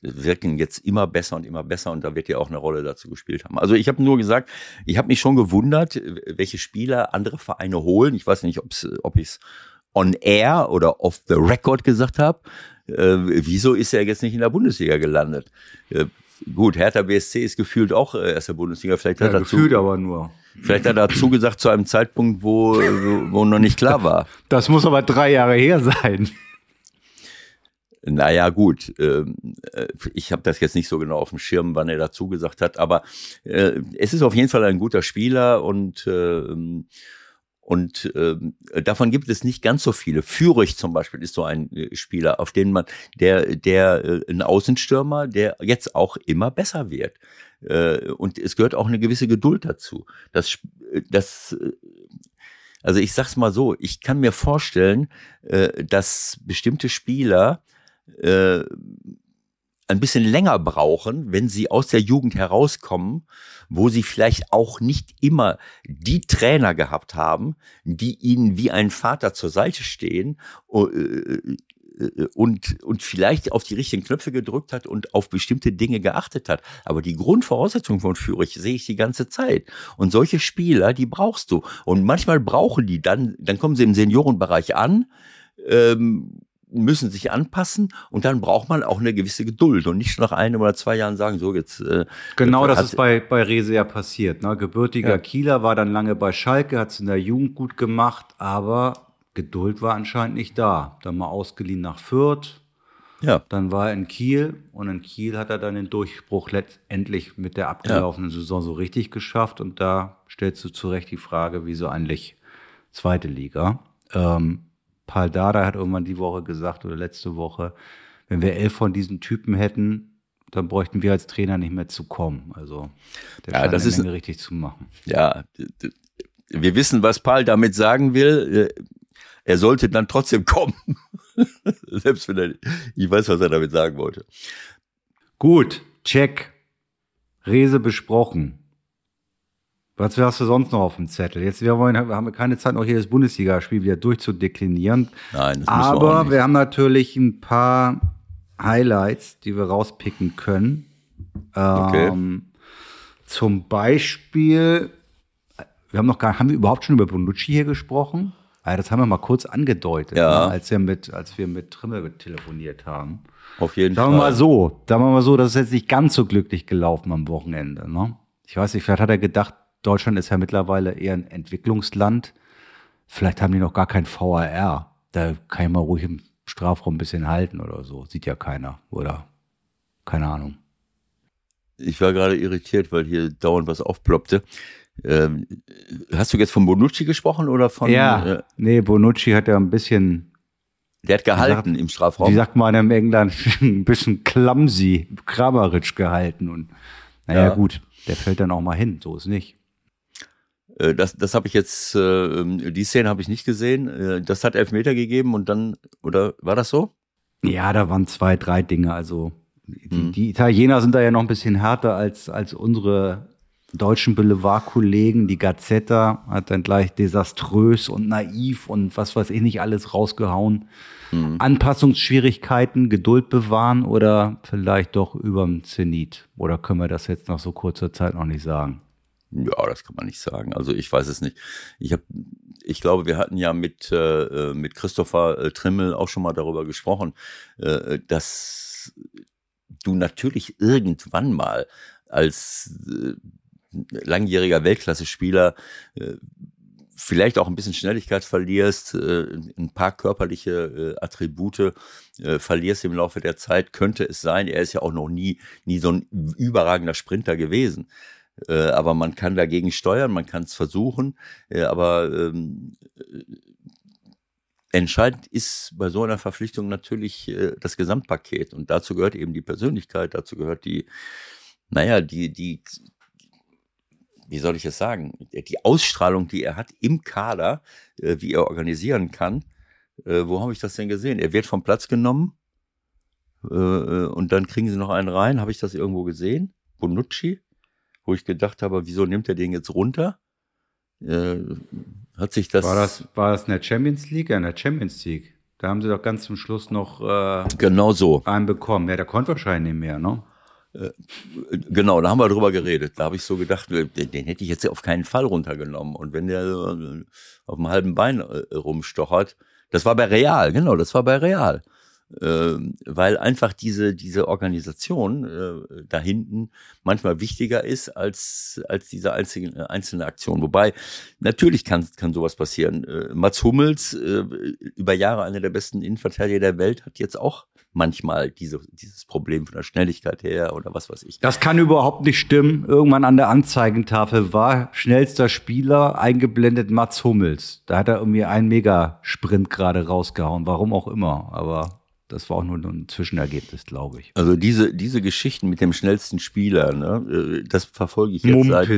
wirken jetzt immer besser und immer besser und da wird ja auch eine Rolle dazu gespielt haben. Also ich habe nur gesagt, ich habe mich schon gewundert, welche Spieler andere Vereine holen. Ich weiß nicht, ob's, ob ich es on air oder off the record gesagt habe äh, wieso ist er jetzt nicht in der Bundesliga gelandet? Äh, gut, Hertha BSC ist gefühlt auch äh, erst der Bundesliga. Vielleicht hat ja, dazu, gefühlt aber nur. Vielleicht hat er dazu gesagt zu einem Zeitpunkt, wo, wo noch nicht klar war. Das muss aber drei Jahre her sein. Naja, gut, ähm, äh, ich habe das jetzt nicht so genau auf dem Schirm, wann er dazu gesagt hat, aber äh, es ist auf jeden Fall ein guter Spieler und äh, und äh, davon gibt es nicht ganz so viele. Fürich zum Beispiel ist so ein äh, Spieler, auf den man, der, der, äh, ein Außenstürmer, der jetzt auch immer besser wird. Äh, und es gehört auch eine gewisse Geduld dazu. Das, äh, das, äh, also ich sag's mal so, ich kann mir vorstellen, äh, dass bestimmte Spieler äh, ein bisschen länger brauchen, wenn sie aus der Jugend herauskommen, wo sie vielleicht auch nicht immer die Trainer gehabt haben, die ihnen wie ein Vater zur Seite stehen, äh, äh, und, und vielleicht auf die richtigen Knöpfe gedrückt hat und auf bestimmte Dinge geachtet hat. Aber die Grundvoraussetzung von Führich sehe ich die ganze Zeit. Und solche Spieler, die brauchst du. Und manchmal brauchen die dann, dann kommen sie im Seniorenbereich an, ähm, müssen sich anpassen und dann braucht man auch eine gewisse Geduld und nicht nach einem oder zwei Jahren sagen, so jetzt. Äh, genau, das ist bei, bei Rese ja passiert. Ne? Gebürtiger ja. Kieler war dann lange bei Schalke, hat es in der Jugend gut gemacht, aber Geduld war anscheinend nicht da. Dann mal ausgeliehen nach Fürth. Ja. Dann war er in Kiel und in Kiel hat er dann den Durchbruch letztendlich mit der abgelaufenen ja. Saison so richtig geschafft. Und da stellst du zu Recht die Frage, wieso eigentlich zweite Liga? Ähm, Paul Dada hat irgendwann die Woche gesagt oder letzte Woche, wenn wir elf von diesen Typen hätten, dann bräuchten wir als Trainer nicht mehr zu kommen. Also der ja, das ist richtig zu machen. Ja, wir wissen, was Paul damit sagen will. Er sollte dann trotzdem kommen. Selbst wenn er, ich weiß, was er damit sagen wollte. Gut, check. Rese besprochen. Was hast du sonst noch auf dem Zettel? Jetzt wir wollen, haben wir keine Zeit, noch hier das Bundesligaspiel wieder durchzudeklinieren. Nein, das Aber wir, wir haben natürlich ein paar Highlights, die wir rauspicken können. Okay. Ähm, zum Beispiel, wir haben noch gar, haben wir überhaupt schon über Bonucci hier gesprochen? Ja, das haben wir mal kurz angedeutet, ja. ne, als wir mit, als wir mit Trimmel telefoniert haben. Auf jeden sagen Fall. Sagen wir mal so, sagen wir mal so, das ist jetzt nicht ganz so glücklich gelaufen am Wochenende. Ne? Ich weiß nicht, vielleicht hat er gedacht, Deutschland ist ja mittlerweile eher ein Entwicklungsland. Vielleicht haben die noch gar kein VAR. Da kann ich mal ruhig im Strafraum ein bisschen halten oder so. Sieht ja keiner, oder? Keine Ahnung. Ich war gerade irritiert, weil hier dauernd was aufploppte. Ähm, hast du jetzt von Bonucci gesprochen oder von? Ja, äh, nee, Bonucci hat ja ein bisschen. Der hat gehalten sagt, im Strafraum. Wie sagt man im England, ein bisschen clumsy, kramerisch gehalten und naja, ja. gut, der fällt dann auch mal hin, so ist nicht. Äh, das, das habe ich jetzt, äh, die Szene habe ich nicht gesehen. Äh, das hat Elfmeter gegeben und dann, oder war das so? Ja, da waren zwei, drei Dinge. Also die, mhm. die Italiener sind da ja noch ein bisschen härter als, als unsere deutschen Boulevardkollegen. Die Gazzetta hat dann gleich desaströs und naiv und was weiß ich nicht alles rausgehauen. Mhm. Anpassungsschwierigkeiten, Geduld bewahren oder vielleicht doch überm Zenit? Oder können wir das jetzt nach so kurzer Zeit noch nicht sagen? Ja, das kann man nicht sagen. Also ich weiß es nicht. Ich habe, ich glaube, wir hatten ja mit äh, mit Christopher äh, Trimmel auch schon mal darüber gesprochen, äh, dass du natürlich irgendwann mal als äh, langjähriger Weltklasse-Spieler äh, vielleicht auch ein bisschen Schnelligkeit verlierst, äh, ein paar körperliche äh, Attribute äh, verlierst im Laufe der Zeit, könnte es sein. Er ist ja auch noch nie, nie so ein überragender Sprinter gewesen. Äh, aber man kann dagegen steuern, man kann es versuchen, äh, aber ähm, äh, entscheidend ist bei so einer Verpflichtung natürlich äh, das Gesamtpaket und dazu gehört eben die Persönlichkeit, dazu gehört die, naja, die, die, wie soll ich es sagen, die Ausstrahlung, die er hat im Kader, äh, wie er organisieren kann. Wo habe ich das denn gesehen? Er wird vom Platz genommen und dann kriegen sie noch einen rein. Habe ich das irgendwo gesehen? Bonucci? Wo ich gedacht habe, wieso nimmt er den jetzt runter? Äh, hat sich das. War das, war das in der Champions League? Ja, in der Champions League. Da haben sie doch ganz zum Schluss noch äh, genau so. einen bekommen. Ja, der konnte wahrscheinlich nicht mehr, ne? Äh, genau, da haben wir drüber geredet. Da habe ich so gedacht, den, den, hätte ich jetzt auf keinen Fall runtergenommen. Und wenn der äh, auf dem halben Bein äh, rumstochert, das war bei Real, genau, das war bei Real äh, weil einfach diese, diese Organisation äh, da hinten manchmal wichtiger ist als, als diese einzige, einzelne Aktion. Wobei, natürlich kann, kann sowas passieren. Äh, Mats Hummels, äh, über Jahre einer der besten Innenverteidiger der Welt, hat jetzt auch manchmal diese, dieses Problem von der Schnelligkeit her oder was weiß ich. Das kann überhaupt nicht stimmen. Irgendwann an der Anzeigentafel war schnellster Spieler eingeblendet Mats Hummels. Da hat er irgendwie einen Megasprint gerade rausgehauen, warum auch immer. Aber das war auch nur ein Zwischenergebnis, glaube ich. Also diese, diese Geschichten mit dem schnellsten Spieler, ne, äh, das verfolge ich jetzt seit,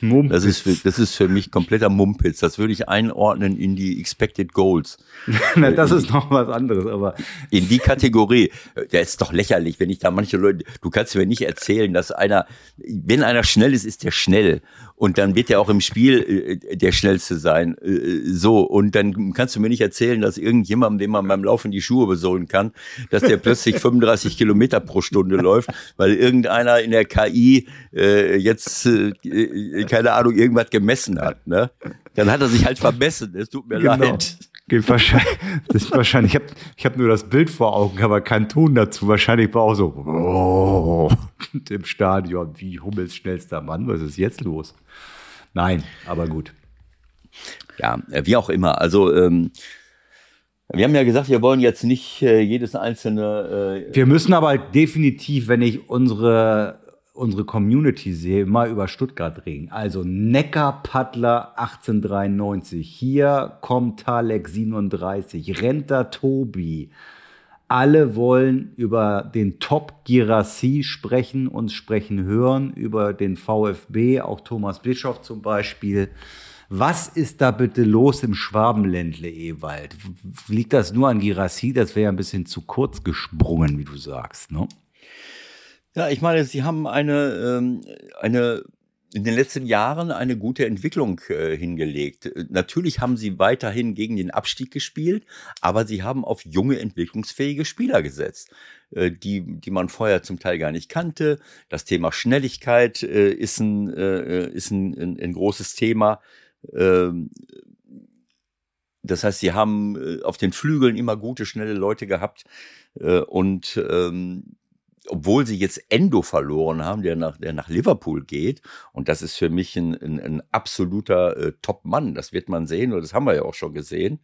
Mumpitz. Das ist, für, das ist für mich kompletter Mumpitz. Das würde ich einordnen in die Expected Goals. Na, das ist noch was anderes, aber. In die Kategorie. Der ist doch lächerlich, wenn ich da manche Leute, du kannst mir nicht erzählen, dass einer, wenn einer schnell ist, ist der schnell. Und dann wird er auch im Spiel äh, der Schnellste sein. Äh, so. Und dann kannst du mir nicht erzählen, dass irgendjemandem, dem man beim Laufen die Schuhe besohlen kann, dass der plötzlich 35 Kilometer pro Stunde läuft, weil irgendeiner in der KI äh, jetzt, äh, keine Ahnung, irgendwas gemessen hat. Ne? Dann hat er sich halt vermessen. Es tut mir genau. leid. Wahrscheinlich, das ist wahrscheinlich, ich habe ich hab nur das Bild vor Augen, aber keinen Ton dazu. Wahrscheinlich war auch so oh, im Stadion, wie Hummels schnellster Mann, was ist jetzt los? Nein, aber gut. Ja, äh, wie auch immer. Also ähm, wir haben ja gesagt, wir wollen jetzt nicht äh, jedes einzelne. Äh, wir müssen aber definitiv, wenn ich unsere unsere Community sehe, mal über Stuttgart reden. Also Neckarpaddler 1893, hier kommt Talek 37, Renter Tobi. Alle wollen über den Top Girassi sprechen, uns sprechen hören, über den VfB, auch Thomas Bischof zum Beispiel. Was ist da bitte los im Schwabenländle, Ewald? Liegt das nur an Girassi? Das wäre ja ein bisschen zu kurz gesprungen, wie du sagst, ne? Ja, ich meine, Sie haben eine, ähm, eine in den letzten Jahren eine gute Entwicklung äh, hingelegt. Natürlich haben sie weiterhin gegen den Abstieg gespielt, aber sie haben auf junge, entwicklungsfähige Spieler gesetzt, äh, die, die man vorher zum Teil gar nicht kannte. Das Thema Schnelligkeit äh, ist, ein, äh, ist ein, ein, ein großes Thema. Ähm, das heißt, sie haben äh, auf den Flügeln immer gute, schnelle Leute gehabt. Äh, und ähm, obwohl sie jetzt Endo verloren haben, der nach, der nach Liverpool geht. Und das ist für mich ein, ein, ein absoluter äh, Top-Mann. Das wird man sehen, oder das haben wir ja auch schon gesehen.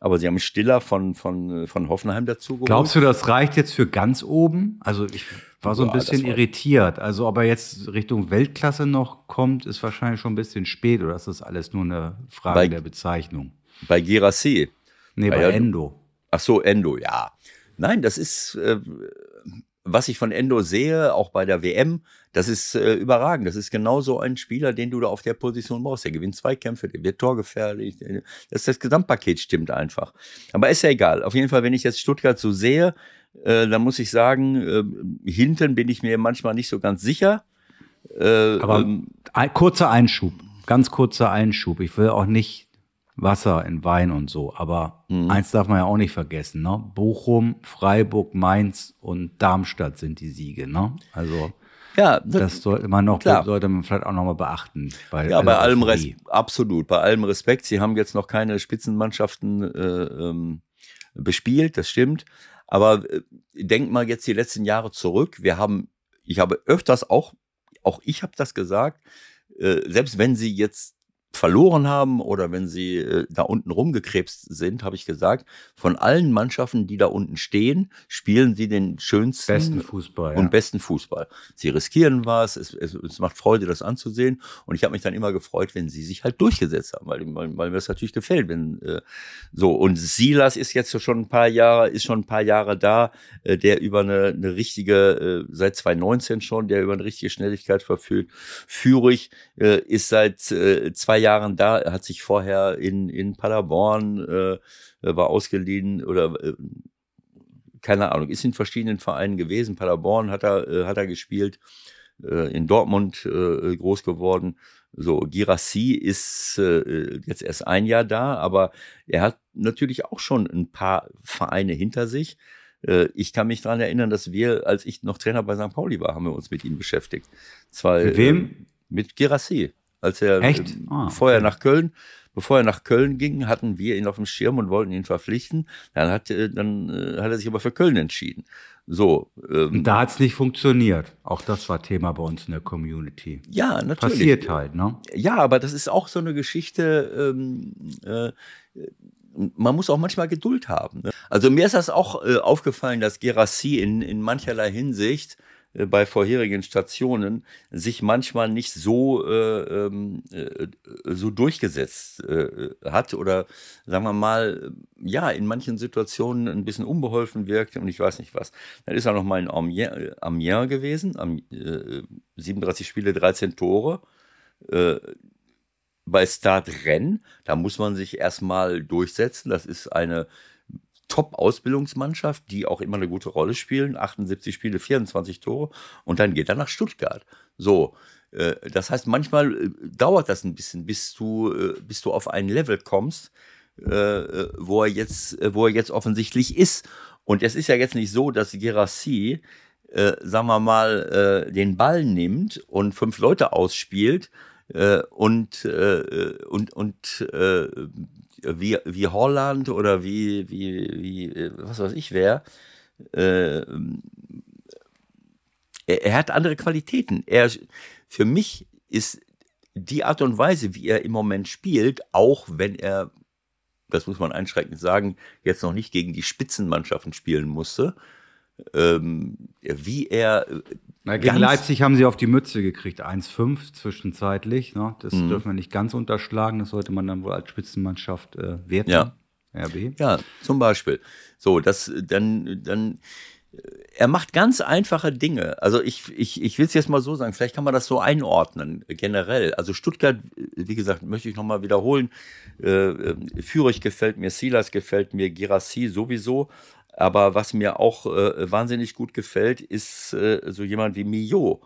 Aber sie haben Stiller von, von, von Hoffenheim dazu geholt. Glaubst du, das reicht jetzt für ganz oben? Also ich war so ein ja, bisschen irritiert. Also ob er jetzt Richtung Weltklasse noch kommt, ist wahrscheinlich schon ein bisschen spät. Oder ist das alles nur eine Frage bei, der Bezeichnung? Bei Gerassi. Nee, bei, bei Endo. Ach so, Endo, ja. Nein, das ist, äh, was ich von Endo sehe, auch bei der WM, das ist äh, überragend. Das ist genauso ein Spieler, den du da auf der Position brauchst. Der gewinnt zwei Kämpfe, der wird torgefährlich. Das, das Gesamtpaket stimmt einfach. Aber ist ja egal. Auf jeden Fall, wenn ich jetzt Stuttgart so sehe, äh, dann muss ich sagen, äh, hinten bin ich mir manchmal nicht so ganz sicher. Äh, Aber ähm, ein, kurzer Einschub, ganz kurzer Einschub. Ich will auch nicht Wasser in Wein und so. Aber mhm. eins darf man ja auch nicht vergessen, ne? Bochum, Freiburg, Mainz und Darmstadt sind die Siege, ne? Also ja, das, das sollte man noch, klar. sollte man vielleicht auch noch mal beachten. Bei ja, bei allem Respekt, absolut, bei allem Respekt. Sie haben jetzt noch keine Spitzenmannschaften äh, ähm, bespielt, das stimmt. Aber äh, denkt mal jetzt die letzten Jahre zurück. Wir haben, ich habe öfters auch, auch ich habe das gesagt, äh, selbst wenn sie jetzt verloren haben oder wenn sie äh, da unten rumgekrebst sind, habe ich gesagt, von allen Mannschaften, die da unten stehen, spielen sie den schönsten besten Fußball und ja. besten Fußball. Sie riskieren was, es, es, es macht Freude, das anzusehen. Und ich habe mich dann immer gefreut, wenn sie sich halt durchgesetzt haben, weil, weil, weil mir das natürlich gefällt. Wenn äh, so und Silas ist jetzt schon ein paar Jahre, ist schon ein paar Jahre da, äh, der über eine, eine richtige, äh, seit 2019 schon, der über eine richtige Schnelligkeit verfügt. Führig äh, ist seit äh, zwei Jahren da, er hat sich vorher in, in Paderborn, äh, war ausgeliehen oder äh, keine Ahnung, ist in verschiedenen Vereinen gewesen. Paderborn hat er, äh, hat er gespielt, äh, in Dortmund äh, groß geworden. So, Girassi ist äh, jetzt erst ein Jahr da, aber er hat natürlich auch schon ein paar Vereine hinter sich. Ich kann mich daran erinnern, dass wir, als ich noch Trainer bei St. Pauli war, haben wir uns mit ihm beschäftigt. Zwar, mit wem? Äh, mit Girassi. Als er Echt? Äh, ah, vorher okay. nach Köln, bevor er nach Köln ging, hatten wir ihn auf dem Schirm und wollten ihn verpflichten. Dann hat, äh, dann äh, hat er sich aber für Köln entschieden. So. Ähm, da hat es nicht funktioniert. Auch das war Thema bei uns in der Community. Ja, natürlich. Passiert halt, ne? Ja, aber das ist auch so eine Geschichte. Ähm, äh, man muss auch manchmal Geduld haben. Ne? Also mir ist das auch äh, aufgefallen, dass Gerassi in, in mancherlei Hinsicht bei vorherigen Stationen sich manchmal nicht so äh, ähm, äh, so durchgesetzt äh, hat oder sagen wir mal ja in manchen Situationen ein bisschen unbeholfen wirkte und ich weiß nicht was. Dann ist er noch mal in Amiens, Amiens gewesen, am, äh, 37 Spiele, 13 Tore. Äh, bei Start Rennes, da muss man sich erstmal durchsetzen. Das ist eine Top-Ausbildungsmannschaft, die auch immer eine gute Rolle spielen. 78 Spiele, 24 Tore. Und dann geht er nach Stuttgart. So. Äh, das heißt, manchmal äh, dauert das ein bisschen, bis du, äh, bis du auf ein Level kommst, wo er jetzt, wo er jetzt offensichtlich ist. Und es ist ja jetzt nicht so, dass Gerassi, sagen wir mal, den Ball nimmt und fünf Leute ausspielt und, und, und wie, wie Holland oder wie, wie, wie äh, was weiß ich wer, äh, er, er hat andere Qualitäten. Er, für mich ist die Art und Weise, wie er im Moment spielt, auch wenn er, das muss man einschränkend sagen, jetzt noch nicht gegen die Spitzenmannschaften spielen musste, ähm, wie er. Äh, Na, gegen Leipzig haben sie auf die Mütze gekriegt, 1-5 zwischenzeitlich. Ne? Das mhm. dürfen wir nicht ganz unterschlagen, das sollte man dann wohl als Spitzenmannschaft äh, werten. Ja. RB. Ja, zum Beispiel. So, das dann, dann, äh, er macht ganz einfache Dinge. Also ich, ich, ich will es jetzt mal so sagen, vielleicht kann man das so einordnen, generell. Also Stuttgart, wie gesagt, möchte ich nochmal wiederholen, äh, äh Fürich gefällt mir, Silas gefällt mir, Girassi sowieso. Aber was mir auch äh, wahnsinnig gut gefällt, ist äh, so jemand wie Millot.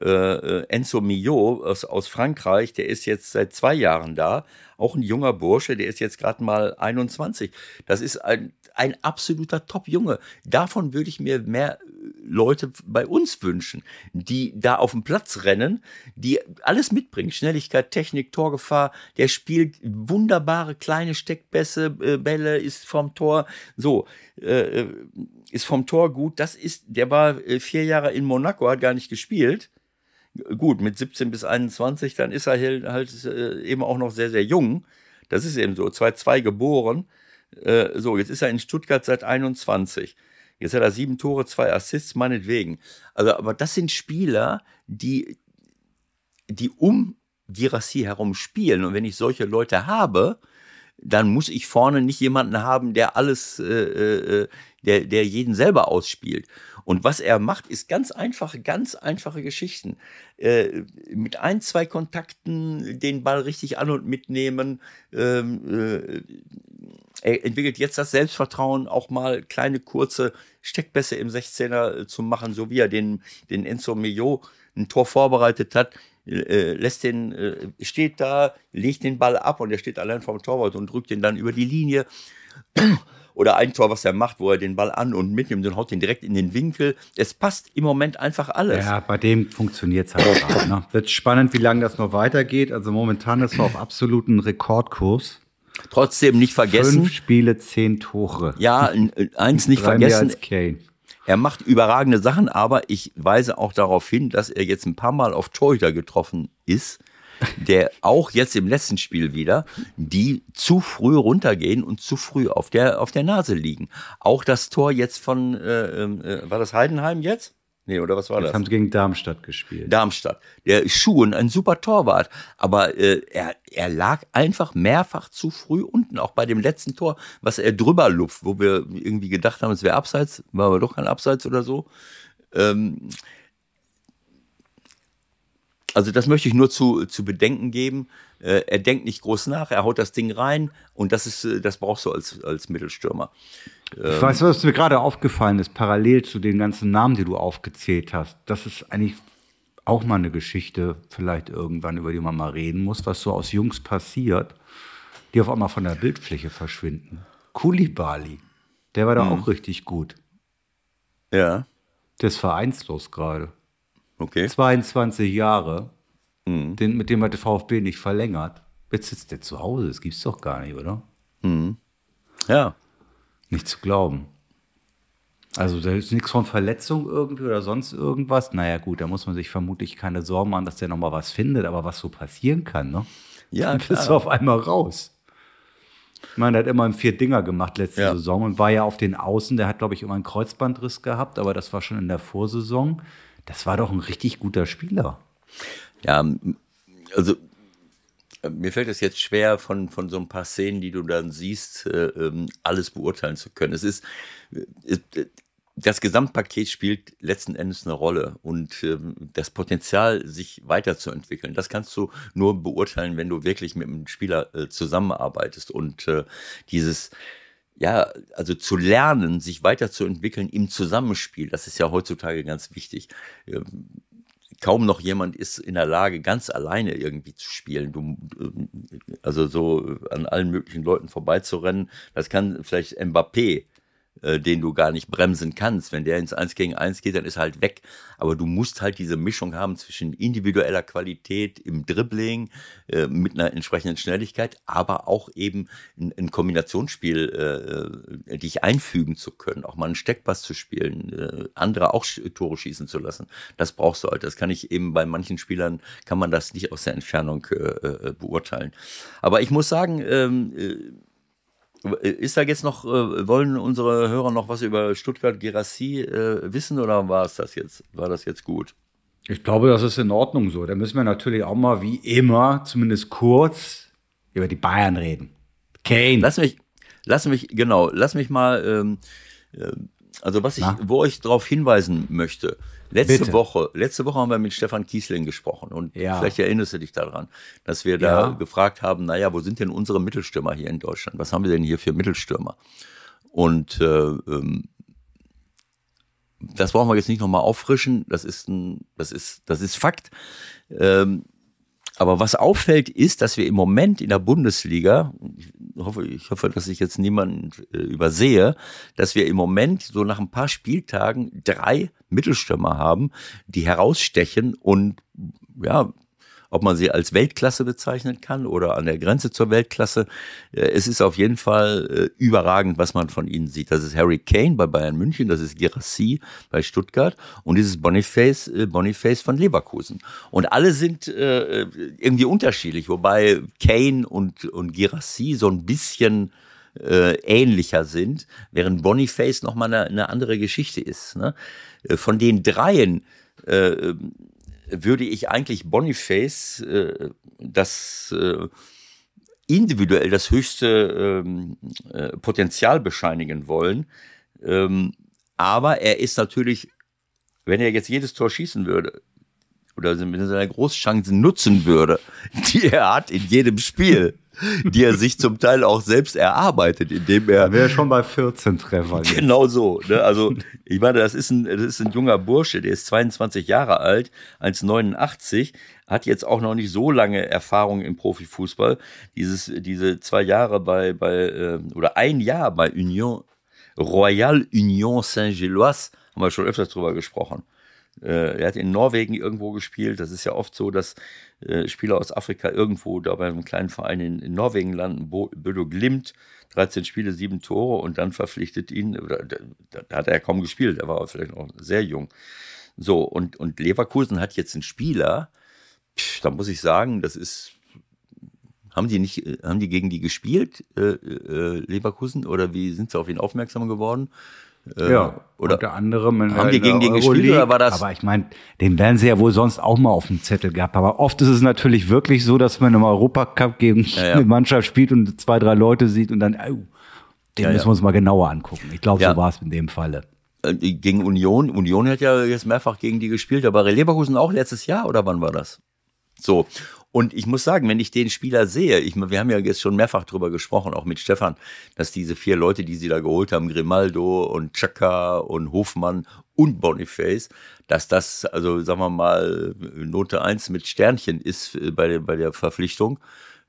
Äh, äh, Enzo Millot aus, aus Frankreich, der ist jetzt seit zwei Jahren da, auch ein junger Bursche, der ist jetzt gerade mal 21. Das ist ein, ein absoluter Top-Junge. Davon würde ich mir mehr Leute bei uns wünschen, die da auf dem Platz rennen, die alles mitbringen. Schnelligkeit, Technik, Torgefahr. Der spielt wunderbare kleine Steckbässe, äh, Bälle, ist vom Tor. So, äh, äh, ist vom Tor gut. Das ist, der war vier Jahre in Monaco, hat gar nicht gespielt. Gut, mit 17 bis 21, dann ist er halt, eben auch noch sehr, sehr jung. Das ist eben so, 2-2 geboren. So, jetzt ist er in Stuttgart seit 21. Jetzt hat er sieben Tore, zwei Assists, meinetwegen. Also, aber das sind Spieler, die, die um Girassi herum spielen. Und wenn ich solche Leute habe, dann muss ich vorne nicht jemanden haben, der alles, äh, äh, der, der jeden selber ausspielt. Und was er macht, ist ganz einfache, ganz einfache Geschichten. Äh, mit ein, zwei Kontakten den Ball richtig an und mitnehmen, ähm, äh, er entwickelt jetzt das Selbstvertrauen, auch mal kleine, kurze Steckbässe im 16er äh, zu machen, so wie er den, den Enzo Mio ein Tor vorbereitet hat. Äh, lässt den, äh, steht da, legt den Ball ab und er steht allein vom Torwart und drückt den dann über die Linie. Oder ein Tor, was er macht, wo er den Ball an und mitnimmt und haut den direkt in den Winkel. Es passt im Moment einfach alles. Ja, bei dem funktioniert es halt gerade. Ne? Wird spannend, wie lange das noch weitergeht. Also momentan ist er auf absoluten Rekordkurs. Trotzdem nicht vergessen. Fünf Spiele, zehn Tore. Ja, eins nicht vergessen. Er macht überragende Sachen, aber ich weise auch darauf hin, dass er jetzt ein paar Mal auf Torhüter getroffen ist, der auch jetzt im letzten Spiel wieder, die zu früh runtergehen und zu früh auf der, auf der Nase liegen. Auch das Tor jetzt von, äh, äh, war das Heidenheim jetzt? Nee, oder was war Jetzt das? haben sie gegen Darmstadt gespielt. Darmstadt. Der Schuhen, ein super Torwart. Aber äh, er, er lag einfach mehrfach zu früh unten, auch bei dem letzten Tor, was er drüber luft, wo wir irgendwie gedacht haben, es wäre abseits, war aber doch kein Abseits oder so. Ähm, also das möchte ich nur zu, zu bedenken geben. Äh, er denkt nicht groß nach, er haut das Ding rein und das ist, äh, das brauchst du als, als Mittelstürmer. Ähm, ich weiß, was mir gerade aufgefallen ist, parallel zu den ganzen Namen, die du aufgezählt hast. Das ist eigentlich auch mal eine Geschichte, vielleicht irgendwann, über die man mal reden muss, was so aus Jungs passiert, die auf einmal von der Bildfläche verschwinden. Kulibali, der war da mhm. auch richtig gut. Ja. Der ist vereinslos gerade. Okay. 22 Jahre. Mhm. Den, mit dem hat der VfB nicht verlängert. Jetzt sitzt der zu Hause, das gibt's doch gar nicht, oder? Mhm. Ja. Nicht zu glauben. Also da ist nichts von Verletzung irgendwie oder sonst irgendwas. Naja gut, da muss man sich vermutlich keine Sorgen machen, dass der nochmal was findet, aber was so passieren kann, ne? Ja, Dann bist du auf einmal raus. Ich meine, der hat immer vier Dinger gemacht letzte ja. Saison und war ja auf den Außen, der hat, glaube ich, immer einen Kreuzbandriss gehabt, aber das war schon in der Vorsaison. Das war doch ein richtig guter Spieler. Ja, also mir fällt es jetzt schwer, von, von so ein paar Szenen, die du dann siehst, äh, ähm, alles beurteilen zu können. Es ist, äh, das Gesamtpaket spielt letzten Endes eine Rolle und ähm, das Potenzial, sich weiterzuentwickeln, das kannst du nur beurteilen, wenn du wirklich mit einem Spieler äh, zusammenarbeitest und äh, dieses ja, also zu lernen, sich weiterzuentwickeln im Zusammenspiel, das ist ja heutzutage ganz wichtig. Kaum noch jemand ist in der Lage, ganz alleine irgendwie zu spielen. Du, also so an allen möglichen Leuten vorbeizurennen, das kann vielleicht Mbappé äh, den du gar nicht bremsen kannst. Wenn der ins Eins gegen Eins geht, dann ist halt weg. Aber du musst halt diese Mischung haben zwischen individueller Qualität im Dribbling äh, mit einer entsprechenden Schnelligkeit, aber auch eben ein, ein Kombinationsspiel, äh, dich einfügen zu können, auch mal einen Steckpass zu spielen, äh, andere auch Tore schießen zu lassen. Das brauchst du halt. Das kann ich eben bei manchen Spielern kann man das nicht aus der Entfernung äh, äh beurteilen. Aber ich muss sagen, ähm, äh, ist da jetzt noch, äh, wollen unsere Hörer noch was über Stuttgart Gerassi äh, wissen oder war es das jetzt? War das jetzt gut? Ich glaube, das ist in Ordnung so. Da müssen wir natürlich auch mal wie immer, zumindest kurz, über die Bayern reden. Kane. Lass mich, lass mich, genau, lass mich mal, ähm, äh, also was ich, Na? wo ich darauf hinweisen möchte, Letzte Bitte. Woche, letzte Woche haben wir mit Stefan Kiesling gesprochen und ja. vielleicht erinnerst du dich daran, dass wir da ja. gefragt haben, naja, wo sind denn unsere Mittelstürmer hier in Deutschland? Was haben wir denn hier für Mittelstürmer? Und äh, ähm, das brauchen wir jetzt nicht nochmal auffrischen, das ist ein, das ist, das ist Fakt. Ähm, aber was auffällt, ist, dass wir im Moment in der Bundesliga, ich hoffe, ich hoffe, dass ich jetzt niemanden äh, übersehe, dass wir im Moment so nach ein paar Spieltagen drei Mittelstürmer haben, die herausstechen und ja, ob man sie als Weltklasse bezeichnen kann oder an der Grenze zur Weltklasse. Äh, es ist auf jeden Fall äh, überragend, was man von ihnen sieht. Das ist Harry Kane bei Bayern München, das ist Girassi bei Stuttgart und dieses Boniface, äh, Boniface von Leverkusen. Und alle sind irgendwie unterschiedlich, wobei Kane und, und Girassi so ein bisschen äh, ähnlicher sind, während Boniface nochmal eine, eine andere Geschichte ist. Ne? Von den dreien äh, würde ich eigentlich Boniface äh, das äh, individuell das höchste ähm, äh, Potenzial bescheinigen wollen. Ähm, aber er ist natürlich, wenn er jetzt jedes Tor schießen würde, oder seine Großchancen nutzen würde, die er hat in jedem Spiel, die er sich zum Teil auch selbst erarbeitet, indem er. Wäre schon bei 14 Treffern. Genau so. Ne? Also, ich meine, das ist, ein, das ist ein junger Bursche, der ist 22 Jahre alt, 1,89, hat jetzt auch noch nicht so lange Erfahrung im Profifußball. Dieses, diese zwei Jahre bei, bei, äh, oder ein Jahr bei Union, Royal Union Saint-Gilloise, haben wir schon öfters drüber gesprochen. Äh, er hat in Norwegen irgendwo gespielt. Das ist ja oft so, dass äh, Spieler aus Afrika irgendwo da bei einem kleinen Verein in, Norwegen landen. Bo Bodo Glimt, 13 Spiele, 7 Tore und dann verpflichtet ihn, da, hat er kaum gespielt, er war vielleicht noch sehr jung. So, und, und Leverkusen hat jetzt einen Spieler, da muss ich sagen, das ist haben die nicht, haben die gegen die gespielt, äh, äh, Leverkusen, oder wie sind sie auf ihn aufmerksam geworden? Äh, ja, oder unter anderem in haben die gegen den gespielt oder war das? Aber ich meine, den werden sie ja wohl sonst auch mal auf dem Zettel gehabt. Aber oft ist es natürlich wirklich so, dass man im Europacup gegen ja, ja. eine Mannschaft spielt und zwei, drei Leute sieht und dann, oh, den ja, müssen wir uns mal genauer angucken. Ich glaube, so war es in dem Falle. Äh, gegen Union. Union hat ja jetzt mehrfach gegen die gespielt, aber Leverkusen auch letztes Jahr oder wann war das? So. Und ich muss sagen, wenn ich den Spieler sehe, ich, wir haben ja jetzt schon mehrfach drüber gesprochen, auch mit Stefan, dass diese vier Leute, die sie da geholt haben, Grimaldo und Chaka und Hofmann und Boniface, dass das, also sagen wir mal, Note eins mit Sternchen ist äh, bei der, bei der Verpflichtung.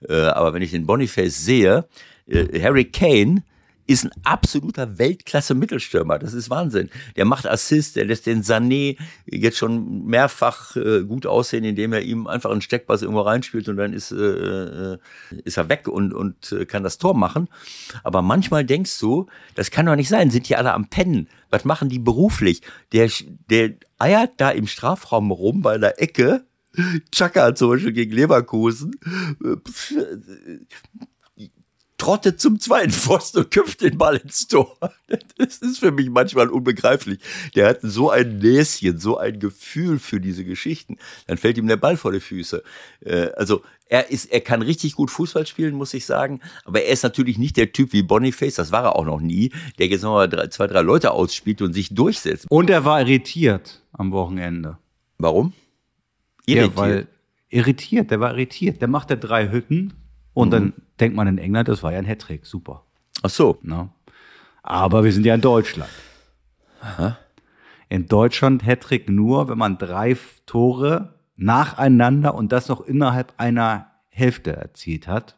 Äh, aber wenn ich den Boniface sehe, äh, Harry Kane ist ein absoluter Weltklasse-Mittelstürmer. Das ist Wahnsinn. Der macht Assist, der lässt den Sané jetzt schon mehrfach äh, gut aussehen, indem er ihm einfach einen Steckpass irgendwo reinspielt und dann ist, äh, äh, ist er weg und, und äh, kann das Tor machen. Aber manchmal denkst du, das kann doch nicht sein, sind die alle am Pennen. Was machen die beruflich? Der, der eiert da im Strafraum rum bei der Ecke. Chaka zum Beispiel gegen Leverkusen trottet zum zweiten Pfosten und köpft den Ball ins Tor. Das ist für mich manchmal unbegreiflich. Der hat so ein Näschen, so ein Gefühl für diese Geschichten. Dann fällt ihm der Ball vor die Füße. Äh, also er ist, er kann richtig gut Fußball spielen, muss ich sagen. Aber er ist natürlich nicht der Typ wie Boniface, das war er auch noch nie, der jetzt nochmal drei, zwei, drei Leute ausspielt und sich durchsetzt. Und er war irritiert am Wochenende. Warum? Irritiert. Ja, weil irritiert, der war irritiert. Der macht ja drei Hütten und mhm. dann denkt man in England, das war ja ein Hattrick, super. Ach so. Na? Aber wir sind ja in Deutschland. Aha. In Deutschland Hattrick nur, wenn man drei Tore nacheinander und das noch innerhalb einer Hälfte erzielt hat.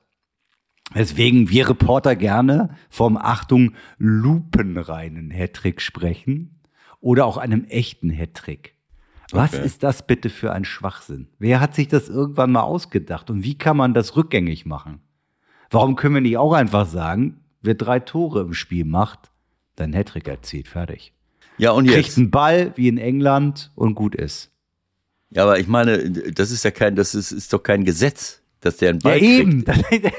Weswegen wir Reporter gerne vom Achtung lupenreinen Hattrick sprechen oder auch einem echten Hattrick. Was okay. ist das bitte für ein Schwachsinn? Wer hat sich das irgendwann mal ausgedacht und wie kann man das rückgängig machen? Warum können wir nicht auch einfach sagen, wer drei Tore im Spiel macht, dann Hattrick erzielt, fertig. Ja, und jetzt? Kriegt einen Ball wie in England und gut ist. Ja, aber ich meine, das ist ja kein, das ist, ist doch kein Gesetz, dass der einen Ball ja, eben. kriegt.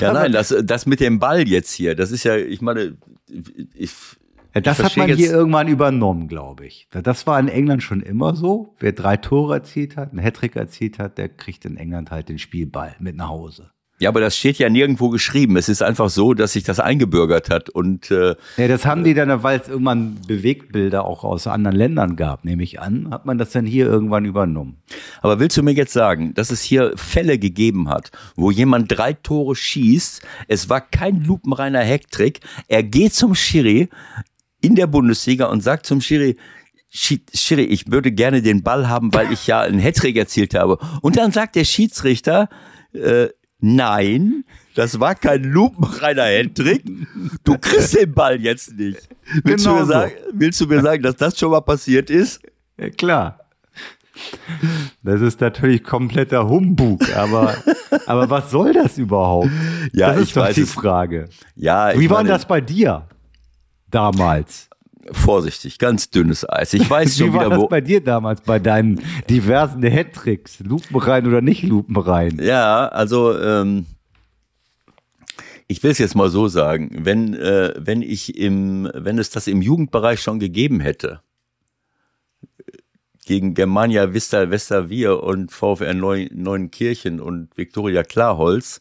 ja, nein, das, das mit dem Ball jetzt hier, das ist ja, ich meine, ich, ja, das hat man hier irgendwann übernommen, glaube ich. Das war in England schon immer so. Wer drei Tore erzielt hat, einen Hattrick erzielt hat, der kriegt in England halt den Spielball mit nach Hause. Ja, aber das steht ja nirgendwo geschrieben. Es ist einfach so, dass sich das eingebürgert hat. Und äh, ja, das haben die dann, weil es irgendwann Bewegbilder auch aus anderen Ländern gab, nehme ich an, hat man das dann hier irgendwann übernommen. Aber willst du mir jetzt sagen, dass es hier Fälle gegeben hat, wo jemand drei Tore schießt, es war kein lupenreiner Hecktrick, er geht zum Schiri in der Bundesliga und sagt zum Schiri, Schiri, ich würde gerne den Ball haben, weil ich ja einen Hattrick erzielt habe. Und dann sagt der Schiedsrichter, äh, Nein, das war kein lupenreiner Hattrick. Du kriegst den Ball jetzt nicht. Willst, genau du mir sagen, willst du mir sagen, dass das schon mal passiert ist? Ja, klar. Das ist natürlich kompletter Humbug, aber, aber was soll das überhaupt? Ja, das ist ich doch weiß die. Frage. Ja, Wie war das bei dir damals? Vorsichtig, ganz dünnes Eis. Ich weiß schon Wie war wieder, das wo. bei dir damals, bei deinen diversen Hattricks? Lupenrein oder nicht Lupenrein? Ja, also ähm, ich will es jetzt mal so sagen, wenn äh, wenn ich im wenn es das im Jugendbereich schon gegeben hätte gegen Germania Vista Westerwier und VfR Neu Neuenkirchen und Viktoria Klarholz,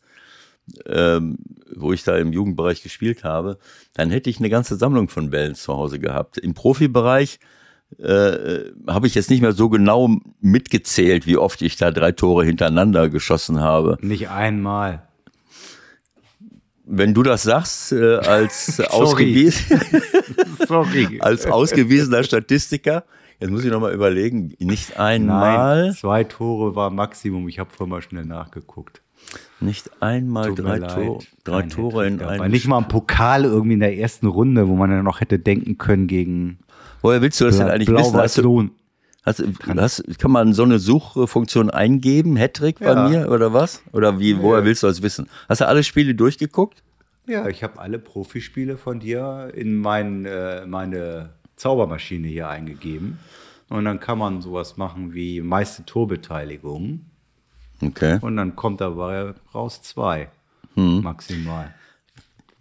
ähm, wo ich da im Jugendbereich gespielt habe, dann hätte ich eine ganze Sammlung von Bällen zu Hause gehabt. Im Profibereich äh, habe ich jetzt nicht mehr so genau mitgezählt, wie oft ich da drei Tore hintereinander geschossen habe. Nicht einmal. Wenn du das sagst, äh, als, ausgewiesen, als ausgewiesener Statistiker, jetzt muss ich nochmal überlegen, nicht einmal. Nein, zwei Tore war Maximum. Ich habe vorher mal schnell nachgeguckt. Nicht einmal drei, leid, drei Tore in einem Nicht mal ein Pokal irgendwie in der ersten Runde, wo man ja noch hätte denken können gegen Woher willst du das denn eigentlich wissen? Hast du, hast, hast, kann man so eine Suchfunktion eingeben, Hattrick bei Ja. mir oder was? Oder wie, woher willst du das wissen? Hast du alle Spiele durchgeguckt? Ja, ich habe alle Profispiele von dir in mein, äh, meine Zaubermaschine hier eingegeben. Und dann kann man sowas machen wie meiste Torbeteiligung. Okay. Und dann kommt dabei raus zwei. Hm. Maximal.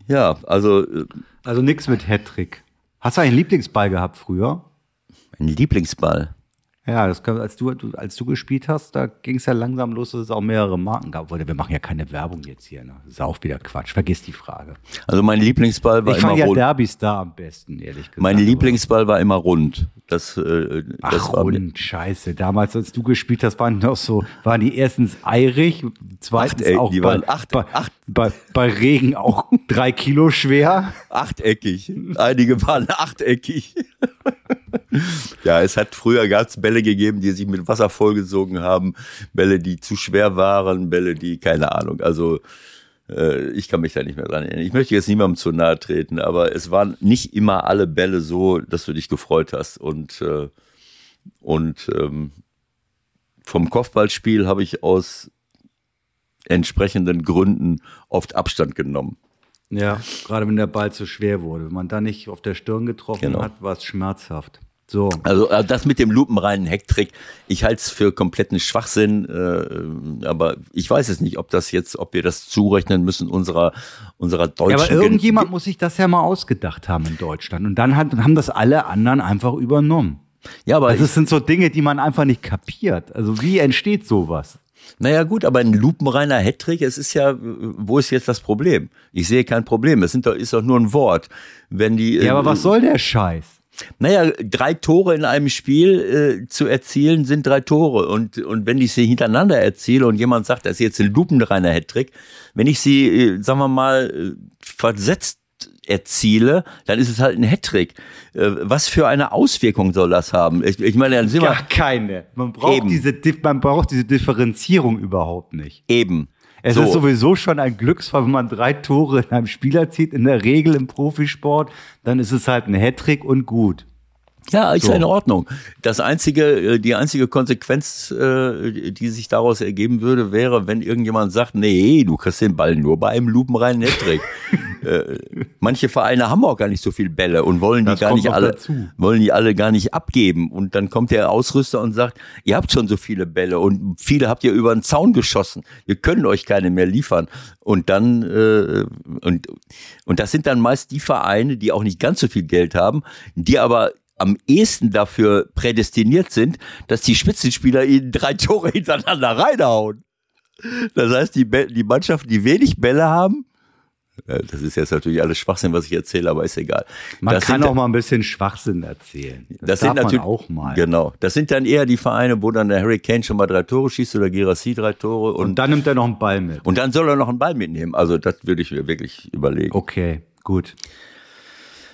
Ja, also äh, Also nichts mit Hattrick. Hast du einen Lieblingsball gehabt früher? mein Lieblingsball. Ja, das kann, als du, du als du gespielt hast, da ging es ja langsam los, dass es auch mehrere Marken gab. Wollte, Wir machen ja keine Werbung jetzt hier. Ne? Das ist auch wieder Quatsch. Vergiss die Frage. Also mein Lieblingsball war ich immer fand ja rund. Derbys da am besten, ehrlich gesagt. Mein Lieblingsball war immer rund. Das, äh, das Ach, war mir- und scheiße. Damals, als du gespielt hast, waren noch so, waren die erstens eirig, zweitens Achteck, auch die bei, acht- bei, acht- bei, bei Regen auch drei Kilo schwer. achteckig. Einige waren achteckig. ja, es hat früher gab's Bälle gegeben, die sich mit Wasser vollgesogen haben, Bälle, die zu schwer waren, Bälle, die keine Ahnung. Also äh, ich kann mich da nicht mehr dran erinnern. Ich möchte jetzt niemandem zu nahe treten, aber es waren nicht immer alle Bälle so, dass du dich gefreut hast und äh, und ähm, vom Kopfballspiel habe ich aus entsprechenden Gründen oft Abstand genommen. Ja, gerade wenn der Ball zu schwer wurde. Wenn man da nicht auf der Stirn getroffen Genau. hat, war es schmerzhaft. So. Also äh, das mit dem lupenreinen Hecktrick, ich halte es für kompletten Schwachsinn, äh, aber ich weiß es nicht, ob das jetzt, ob wir das zurechnen müssen unserer unserer deutschen. Ja, aber irgendjemand muss sich das ja mal ausgedacht haben in Deutschland und dann hat, haben das alle anderen einfach übernommen. Ja, aber also es sind so Dinge, die man einfach nicht kapiert. Also wie entsteht sowas? Naja gut, aber ein lupenreiner Hattrick, es ist ja, wo ist jetzt das Problem? Ich sehe kein Problem. Es sind doch, ist doch nur ein Wort. Wenn die, ja, aber was äh, soll der Scheiß? Naja, drei Tore in einem Spiel äh, zu erzielen, sind drei Tore. Und, und wenn ich sie hintereinander erziele und jemand sagt, das ist jetzt ein lupenreiner Hattrick, wenn ich sie, äh, sagen wir mal, äh, versetzt erziele, dann ist es halt ein Hattrick. Äh, was für eine Auswirkung soll das haben? Ich, ich meine, dann sind Gar wir keine. Man braucht, eben. diese, man braucht diese Differenzierung überhaupt nicht. Eben. Es so. ist sowieso schon ein Glücksfall, wenn man drei Tore in einem Spieler zieht, in der Regel im Profisport, dann ist es halt ein Hattrick und gut. Ja, ist so. in Ordnung. Das einzige, äh, die einzige Konsequenz, äh, die sich daraus ergeben würde, wäre, wenn irgendjemand sagt, nee, du kriegst den Ball nur bei einem lupenreinen Hattrick. äh, manche Vereine haben auch gar nicht so viel Bälle und wollen die das gar nicht alle, dazu. wollen die alle gar nicht abgeben. Und dann kommt der Ausrüster und sagt, ihr habt schon so viele Bälle und viele habt ihr über den Zaun geschossen. Wir können euch keine mehr liefern. Und dann, äh, und, und das sind dann meist die Vereine, die auch nicht ganz so viel Geld haben, die aber am ehesten dafür prädestiniert sind, dass die Spitzenspieler ihnen drei Tore hintereinander reinhauen. Das heißt, die, die Mannschaften, die wenig Bälle haben, äh, das ist jetzt natürlich alles Schwachsinn, was ich erzähle, aber ist egal. Man das kann auch mal ein bisschen Schwachsinn erzählen. Das, das sind natürlich auch mal. Genau. Das sind dann eher die Vereine, wo dann der Harry Kane schon mal drei Tore schießt oder Gerassi drei Tore. Und, und dann nimmt er noch einen Ball mit. Und dann soll er noch einen Ball mitnehmen. Also das würde ich mir wirklich überlegen. Okay, gut.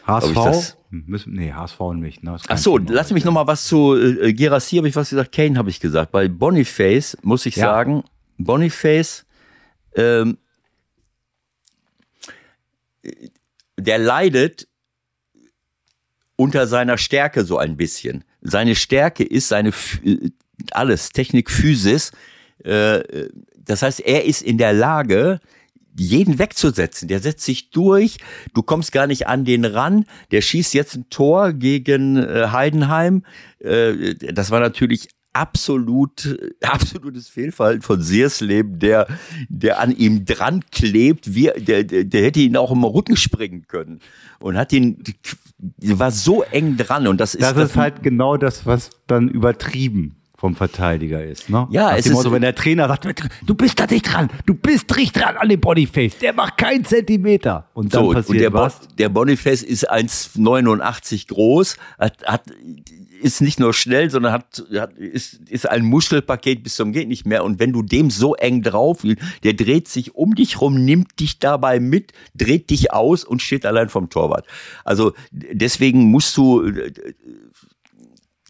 HSV? Müssen, nee, HSV nicht. Ne? Ach so, lass mich noch mal was zu äh, Gerassi habe ich was gesagt, Kane habe ich gesagt. Bei Boniface muss ich ja. sagen, Boniface, ähm, der leidet unter seiner Stärke so ein bisschen. Seine Stärke ist seine äh, alles Technik, Physis. Äh, das heißt, er ist in der Lage, jeden wegzusetzen. Der setzt sich durch, du kommst gar nicht an den ran. Der schießt jetzt ein Tor gegen äh, Heidenheim. Äh, das war natürlich absolut, absolutes Fehlverhalten von Seersleben, der, der an ihm dran klebt, wie, der, der, der hätte ihn auch im Rücken springen können und hat ihn, war so eng dran und das ist. Das ist halt genau das, was dann übertrieben vom Verteidiger ist. Ne? Ja, Nach es ist Motto, wenn der Trainer sagt, du bist da nicht dran, du bist nicht dran an dem Boniface, der macht keinen Zentimeter. Und dann so, passiert und der was? Bo der Boniface ist 1,89 groß, hat, hat, ist nicht nur schnell, sondern hat, hat ist, ist ein Muschelpaket bis zum geht nicht mehr. Und wenn du dem so eng drauf, der dreht sich um dich rum, nimmt dich dabei mit, dreht dich aus und steht allein vom Torwart. Also deswegen musst du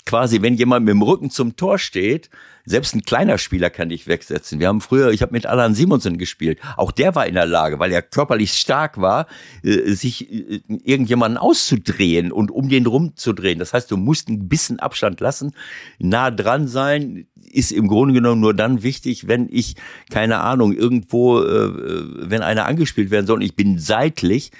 quasi, wenn jemand mit dem Rücken zum Tor steht, selbst ein kleiner Spieler kann dich wegsetzen. Wir haben früher, ich habe mit Alan Simonsen gespielt. Auch der war in der Lage, weil er körperlich stark war, äh, sich äh, irgendjemanden auszudrehen und um den rumzudrehen. Das heißt, du musst ein bisschen Abstand lassen, nah dran sein. Ist im Grunde genommen nur dann wichtig, wenn ich, keine Ahnung, irgendwo, äh, wenn einer angespielt werden soll und ich bin seitlich,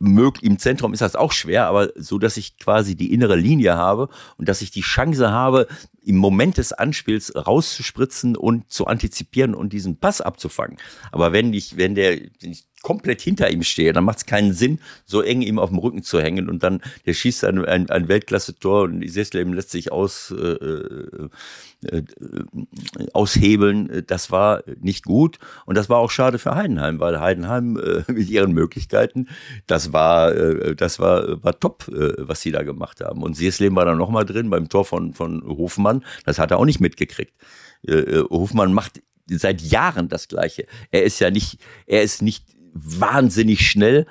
möglich, im Zentrum ist das auch schwer, aber so, dass ich quasi die innere Linie habe und dass ich die Chance habe, im Moment des Anspiels rauszuspritzen und zu antizipieren und diesen Pass abzufangen. Aber wenn ich, wenn der, wenn ich komplett hinter ihm stehe, dann macht es keinen Sinn, so eng ihm auf dem Rücken zu hängen und dann, der schießt ein, ein, ein Weltklasse-Tor und Sesleben lässt sich aus, äh, äh, äh, aushebeln. Das war nicht gut und das war auch schade für Heidenheim, weil Heidenheim äh, mit ihren Möglichkeiten, das war, äh, das war, war top, äh, was sie da gemacht haben. Und Sesleben war dann nochmal drin beim Tor von, von Hofmann, das hat er auch nicht mitgekriegt. Äh, äh, Hofmann macht seit Jahren das Gleiche. Er ist ja nicht, er ist nicht wahnsinnig schnell,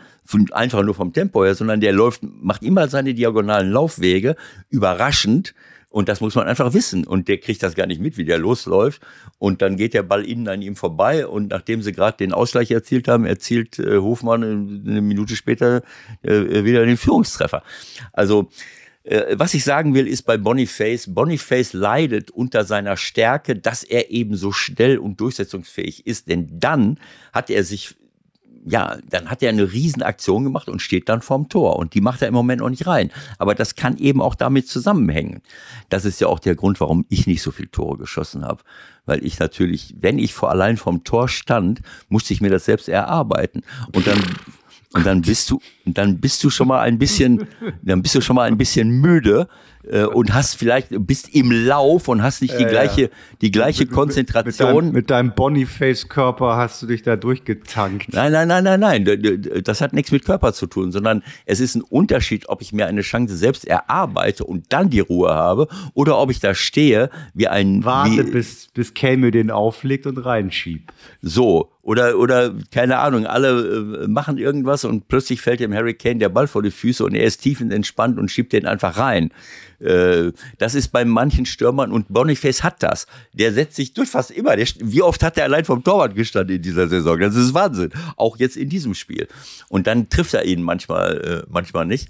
einfach nur vom Tempo her, sondern der läuft, macht immer seine diagonalen Laufwege, überraschend. Und das muss man einfach wissen. Und der kriegt das gar nicht mit, wie der losläuft. Und dann geht der Ball innen an ihm vorbei. Und nachdem sie gerade den Ausgleich erzielt haben, erzielt äh, Hofmann eine Minute später äh, wieder den Führungstreffer. Also äh, was ich sagen will, ist bei Boniface, Boniface leidet unter seiner Stärke, dass er eben so schnell und durchsetzungsfähig ist, denn dann hat er sich ja, dann hat er eine Riesenaktion gemacht und steht dann vorm Tor. Und die macht er im Moment noch nicht rein. Aber das kann eben auch damit zusammenhängen. Das ist ja auch der Grund, warum ich nicht so viele Tore geschossen habe. Weil ich natürlich, wenn ich vor allein vom Tor stand, musste ich mir das selbst erarbeiten. Und dann und dann bist du, dann bist du schon mal ein bisschen, dann bist du schon mal ein bisschen müde äh, und hast vielleicht bist im Lauf und hast nicht die Ja, gleiche, ja. die gleiche Mit, Konzentration. deinem, mit deinem Boniface-Körper hast du dich da durchgetankt. Nein, nein, nein, nein, nein. Das hat nichts mit Körper zu tun, sondern es ist ein Unterschied, ob ich mir eine Chance selbst erarbeite und dann die Ruhe habe oder ob ich da stehe wie ein Warte, wie, bis, bis Kelme den auflegt und reinschiebt. so oder oder keine Ahnung, alle äh, machen irgendwas und plötzlich fällt dem Harry Kane der Ball vor die Füße und er ist tiefenentspannt und schiebt den einfach rein. Äh, Das ist bei manchen Stürmern und Boniface hat das. Der setzt sich durch fast immer. Der, wie oft hat er allein vom Torwart gestanden in dieser Saison? Das ist Wahnsinn. Auch jetzt in diesem Spiel. Und dann trifft er ihn manchmal, äh, manchmal nicht.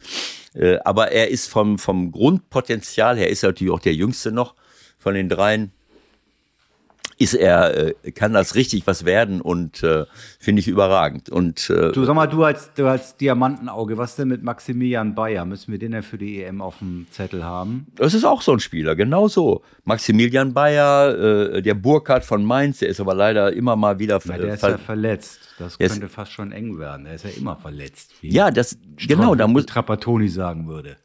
Äh, Aber er ist vom, vom Grundpotenzial her, ist er natürlich auch der Jüngste noch von den dreien ist er, äh, kann das richtig was werden und äh, finde ich überragend. Und äh, Du sag mal, du als, du als Diamantenauge, was denn mit Maximilian Bayer? Müssen wir den denn für die EM auf dem Zettel haben? das ist auch so ein Spieler, genau so. Maximilian Bayer, äh, der Burkhardt von Mainz, der ist aber leider immer mal wieder Weil der ist ver- ja verletzt. Das ist- könnte fast schon eng werden. Der ist ja immer verletzt. Ja, das genau, da muss Trapattoni sagen würde.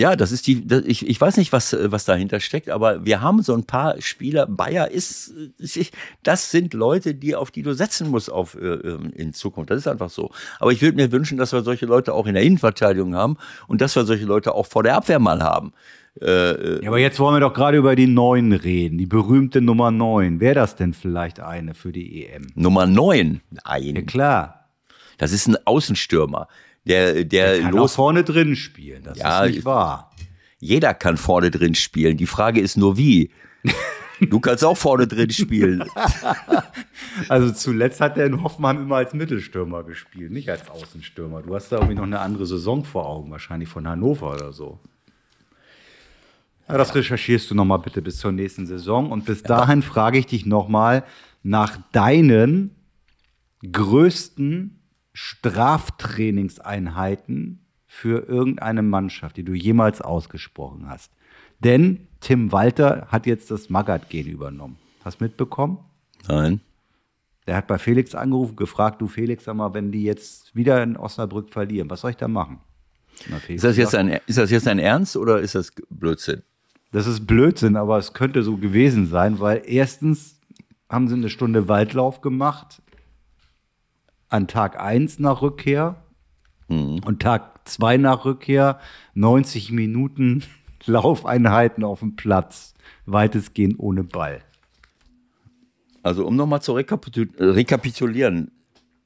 Ja, das ist die das, ich, ich weiß nicht, was äh, was dahinter steckt, aber wir haben so ein paar Spieler, Bayer ist äh, das sind Leute, die auf die du setzen musst auf äh, ähm, in Zukunft. Das ist einfach so. Aber ich würde mir wünschen, dass wir solche Leute auch in der Innenverteidigung haben und dass wir solche Leute auch vor der Abwehr mal haben. Ja, aber jetzt wollen wir doch gerade über die Neun reden. Die berühmte Nummer Neun. Wäre das denn vielleicht eine für die EM? Nummer 9. Nein. Ja, klar. Das ist ein Außenstürmer, der, der, Kann auch los. vorne drin spielen. Das Ja, ist nicht wahr. Jeder kann vorne drin spielen. Die Frage ist nur wie. Du kannst auch vorne drin spielen. Also zuletzt hat er in Hoffenheim immer als Mittelstürmer gespielt, nicht als Außenstürmer. Du hast da irgendwie noch eine andere Saison vor Augen, wahrscheinlich von Hannover oder so. Ja, das recherchierst du noch mal bitte bis zur nächsten Saison. Und bis dahin frage ich dich noch mal nach deinen größten Straftrainingseinheiten für irgendeine Mannschaft, die du jemals ausgesprochen hast. Denn Tim Walter hat jetzt das Magath-Gen übernommen. Hast mitbekommen? Nein. Der hat bei Felix angerufen, gefragt, du Felix, sag mal, wenn die jetzt wieder in Osnabrück verlieren, was soll ich da machen? Na, Ist das jetzt ein, ist das jetzt ein Ernst oder ist das Blödsinn? das ist Blödsinn, aber es könnte so gewesen sein, weil erstens haben sie eine Stunde Waldlauf gemacht an Tag 1 nach Rückkehr und Tag 2 nach Rückkehr 90 Minuten Laufeinheiten auf dem Platz, weitestgehend ohne Ball. Also um nochmal zu rekapitul rekapitulieren.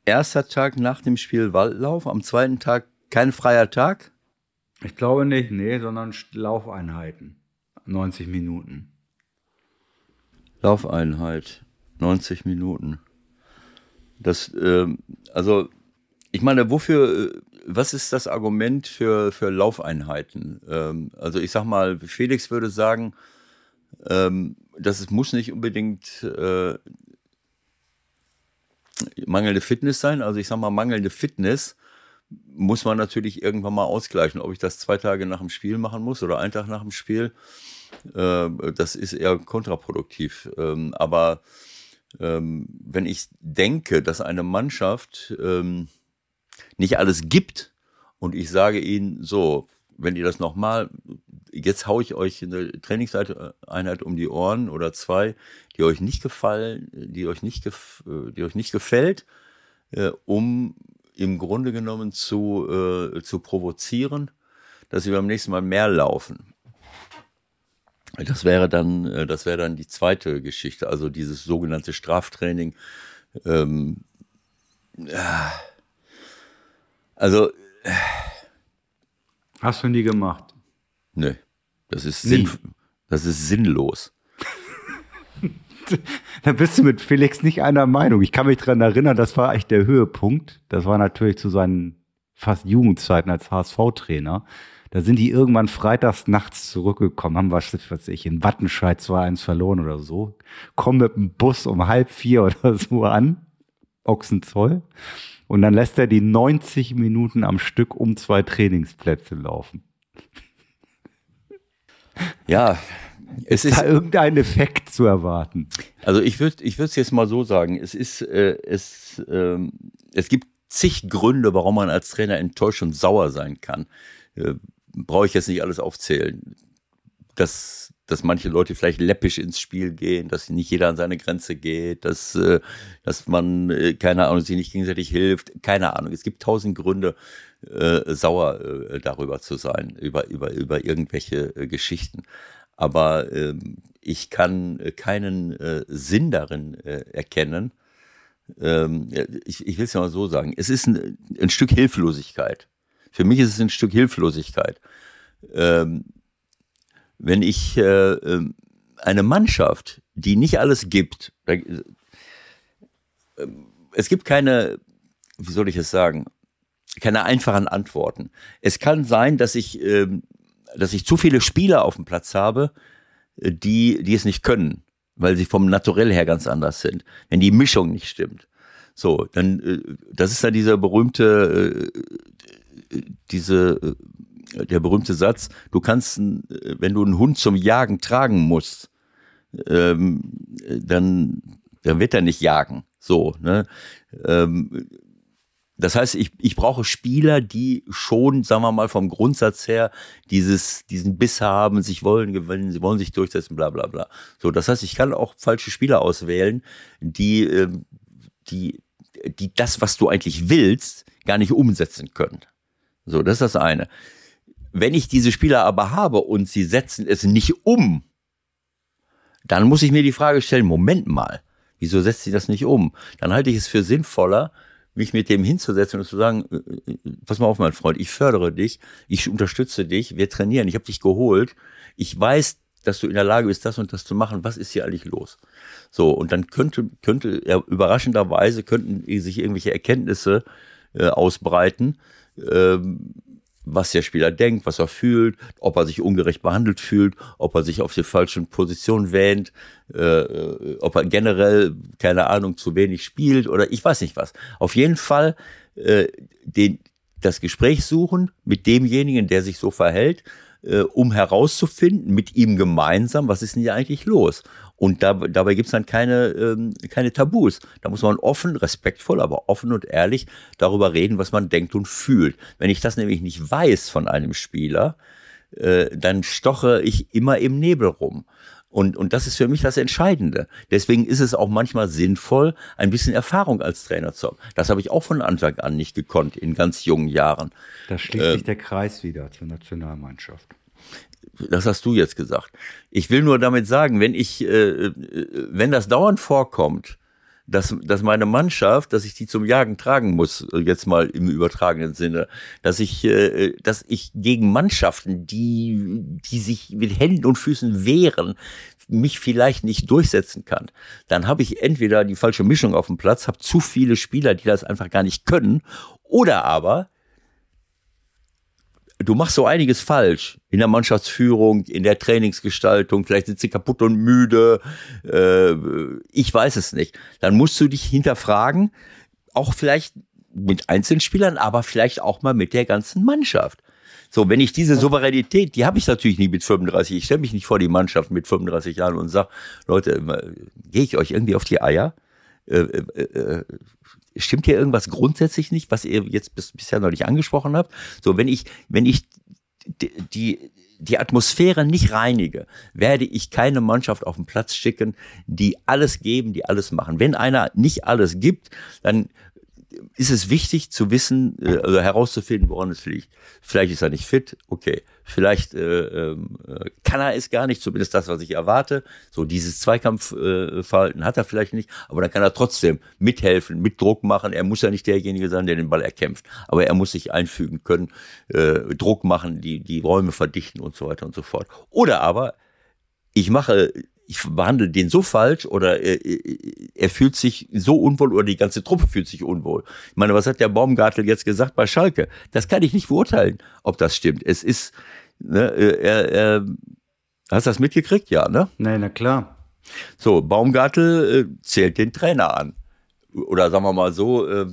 Erster Tag nach dem Spiel Waldlauf, am zweiten Tag kein freier Tag. Ich glaube nicht, nee, sondern Laufeinheiten. 90 Minuten. Laufeinheit, 90 Minuten. Das, ähm, also, ich meine, wofür, äh, was ist das Argument für, für Laufeinheiten? Ähm, also, ich sag mal, Felix würde sagen, ähm, das ist- muss nicht unbedingt äh, mangelnde Fitness sein. Also, ich sag mal, mangelnde Fitness muss man natürlich irgendwann mal ausgleichen. Ob ich das zwei Tage nach dem Spiel machen muss oder einen Tag nach dem Spiel, äh, das ist eher kontraproduktiv. Ähm, aber ähm, wenn ich denke, dass eine Mannschaft ähm, nicht alles gibt und ich sage ihnen so, wenn ihr das nochmal, jetzt haue ich euch eine Trainingseinheit um die Ohren oder zwei, die euch nicht gefallen, die euch nicht, äh, die euch nicht gefällt, äh, um im Grunde genommen zu, äh, zu provozieren, dass sie beim nächsten Mal mehr laufen. Das wäre dann, äh, das wäre dann die zweite Geschichte, also dieses sogenannte Straftraining. Ähm. Also, Hast du nie gemacht? ne, das ist, Nie. das ist sinnlos. Da bist du mit Felix nicht einer Meinung. Ich kann mich dran erinnern, das war echt der Höhepunkt. Das war natürlich zu seinen fast Jugendzeiten als HSV-Trainer. Da sind die irgendwann freitags nachts zurückgekommen, haben was weiß ich, in Wattenscheid 2-1 verloren oder so, kommen mit dem Bus um halb vier oder so an, Ochsenzoll, Und dann lässt er die 90 Minuten am Stück um zwei Trainingsplätze laufen. Ja, es ist, ist da irgendein Effekt zu erwarten. Also ich würde ich würde es jetzt mal so sagen, es ist äh, es äh, es gibt zig Gründe, warum man als Trainer enttäuscht und sauer sein kann. Brauche ich jetzt nicht alles aufzählen. Das dass manche Leute vielleicht läppisch ins Spiel gehen, dass nicht jeder an seine Grenze geht, dass, äh, dass man, äh, keine Ahnung, sich nicht gegenseitig hilft, keine Ahnung. Es gibt tausend Gründe, äh, sauer äh, darüber zu sein, über, über, über irgendwelche äh, Geschichten. Aber äh, ich kann äh, keinen Sinn darin erkennen. Ähm, ich ich will es ja mal so sagen. Es ist ein, ein Stück Hilflosigkeit. Für mich ist es ein Stück Hilflosigkeit. Ähm, wenn ich äh, ähm, eine Mannschaft, die nicht alles gibt, äh, es gibt keine, wie soll ich es sagen, keine einfachen Antworten. Es kann sein, dass ich, äh, dass ich zu viele Spieler auf dem Platz habe, äh, die, die es nicht können, weil sie vom Naturell her ganz anders sind. Wenn die Mischung nicht stimmt. So, dann, äh, das ist dann dieser berühmte, äh, diese der berühmte Satz, du kannst, wenn du einen Hund zum Jagen tragen musst, ähm, dann, dann wird er nicht jagen. So, ne? Ähm, das heißt, ich, ich brauche Spieler, die schon, sagen wir mal, vom Grundsatz her dieses, diesen Biss haben, sich wollen gewinnen, sie wollen sich durchsetzen, bla bla bla. So, das heißt, ich kann auch falsche Spieler auswählen, die, ähm, die, die das, was du eigentlich willst, gar nicht umsetzen können. So, das ist das eine. Wenn ich diese Spieler aber habe und sie setzen es nicht um, dann muss ich mir die Frage stellen, Moment mal, wieso setzt sie das nicht um? Dann halte ich es für sinnvoller, mich mit dem hinzusetzen und zu sagen, äh, äh, pass mal auf, mein Freund, ich fördere dich, ich unterstütze dich, wir trainieren, ich habe dich geholt, ich weiß, dass du in der Lage bist, das und das zu machen, was ist hier eigentlich los? So, und dann könnte, könnte ja, überraschenderweise könnten sich irgendwelche Erkenntnisse äh, ausbreiten, ähm, was der Spieler denkt, was er fühlt, ob er sich ungerecht behandelt fühlt, ob er sich auf die falschen Position wähnt, äh, äh, ob er generell, keine Ahnung, zu wenig spielt oder ich weiß nicht was. Auf jeden Fall äh, den, das Gespräch suchen mit demjenigen, der sich so verhält, äh, um herauszufinden, mit ihm gemeinsam, was ist denn hier eigentlich los? Und da, dabei gibt's dann keine, ähm, keine Tabus. Da muss man offen, respektvoll, aber offen und ehrlich darüber reden, was man denkt und fühlt. Wenn ich das nämlich nicht weiß von einem Spieler, äh, dann stoche ich immer im Nebel rum. Und, und das ist für mich das Entscheidende. Deswegen ist es auch manchmal sinnvoll, ein bisschen Erfahrung als Trainer zu haben. Das habe ich auch von Anfang an nicht gekonnt, in ganz jungen Jahren. Da schließt äh, sich der Kreis wieder zur Nationalmannschaft das hast du jetzt gesagt. Ich will nur damit sagen, wenn ich, äh, wenn das dauernd vorkommt, dass, dass meine Mannschaft, dass ich die zum Jagen tragen muss, jetzt mal im übertragenen Sinne, dass ich, äh, dass ich gegen Mannschaften, die, die sich mit Händen und Füßen wehren, mich vielleicht nicht durchsetzen kann, dann habe ich entweder die falsche Mischung auf dem Platz, habe zu viele Spieler, die das einfach gar nicht können, oder aber du machst so einiges falsch in der Mannschaftsführung, in der Trainingsgestaltung, vielleicht sind sie kaputt und müde, äh, ich weiß es nicht. Dann musst du dich hinterfragen, auch vielleicht mit Einzelspielern, aber vielleicht auch mal mit der ganzen Mannschaft. So, wenn ich diese Souveränität, die habe ich natürlich nicht mit 35. Ich stelle mich nicht vor die Mannschaft mit 35 Jahren und sage, Leute, gehe ich euch irgendwie auf die Eier? Äh, äh, äh, stimmt hier irgendwas grundsätzlich nicht, was ihr jetzt bis, bisher noch nicht angesprochen habt? So, wenn ich, wenn ich die, die Atmosphäre nicht reinige, werde ich keine Mannschaft auf den Platz schicken, die alles geben, die alles machen. Wenn einer nicht alles gibt, dann ist es wichtig zu wissen, äh, also herauszufinden, woran es liegt. Vielleicht ist er nicht fit, okay. Vielleicht äh, äh, kann er es gar nicht, zumindest das, was ich erwarte. So dieses Zweikampfverhalten äh, hat er vielleicht nicht, aber dann kann er trotzdem mithelfen, mit Druck machen. Er muss ja nicht derjenige sein, der den Ball erkämpft, aber er muss sich einfügen können, äh, Druck machen, die die Räume verdichten und so weiter und so fort. Oder aber ich mache ich behandle den so falsch oder er, er, fühlt sich so unwohl oder die ganze Truppe fühlt sich unwohl. Ich meine, was hat der Baumgartel jetzt gesagt bei Schalke? Das kann ich nicht beurteilen, ob das stimmt. Es ist, ne, er, er, hast du das mitgekriegt? Ja, ne? Nein, na klar. So, Baumgartel äh, zählt den Trainer an. oder sagen wir mal so, äh,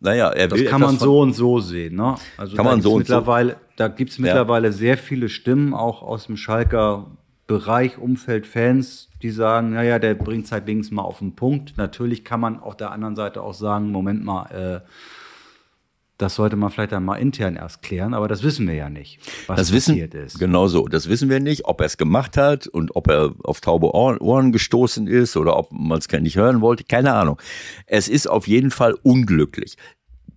naja, er das will kann man so und so sehen. Ne? Also Kann da man gibt's so und so. mittlerweile, Da gibt es mittlerweile sehr viele Stimmen, auch aus dem Schalker Bereich, Umfeld, Fans, die sagen, naja, der bringt es halt wenigstens mal auf den Punkt. Natürlich kann man auf der anderen Seite auch sagen, Moment mal, äh, das sollte man vielleicht dann mal intern erst klären, aber das wissen wir ja nicht, was Das wissen, passiert ist. genau so, das wissen wir nicht, ob er es gemacht hat und ob er auf taube Ohren, Ohren gestoßen ist oder ob man es nicht hören wollte, keine Ahnung. Es ist auf jeden Fall unglücklich.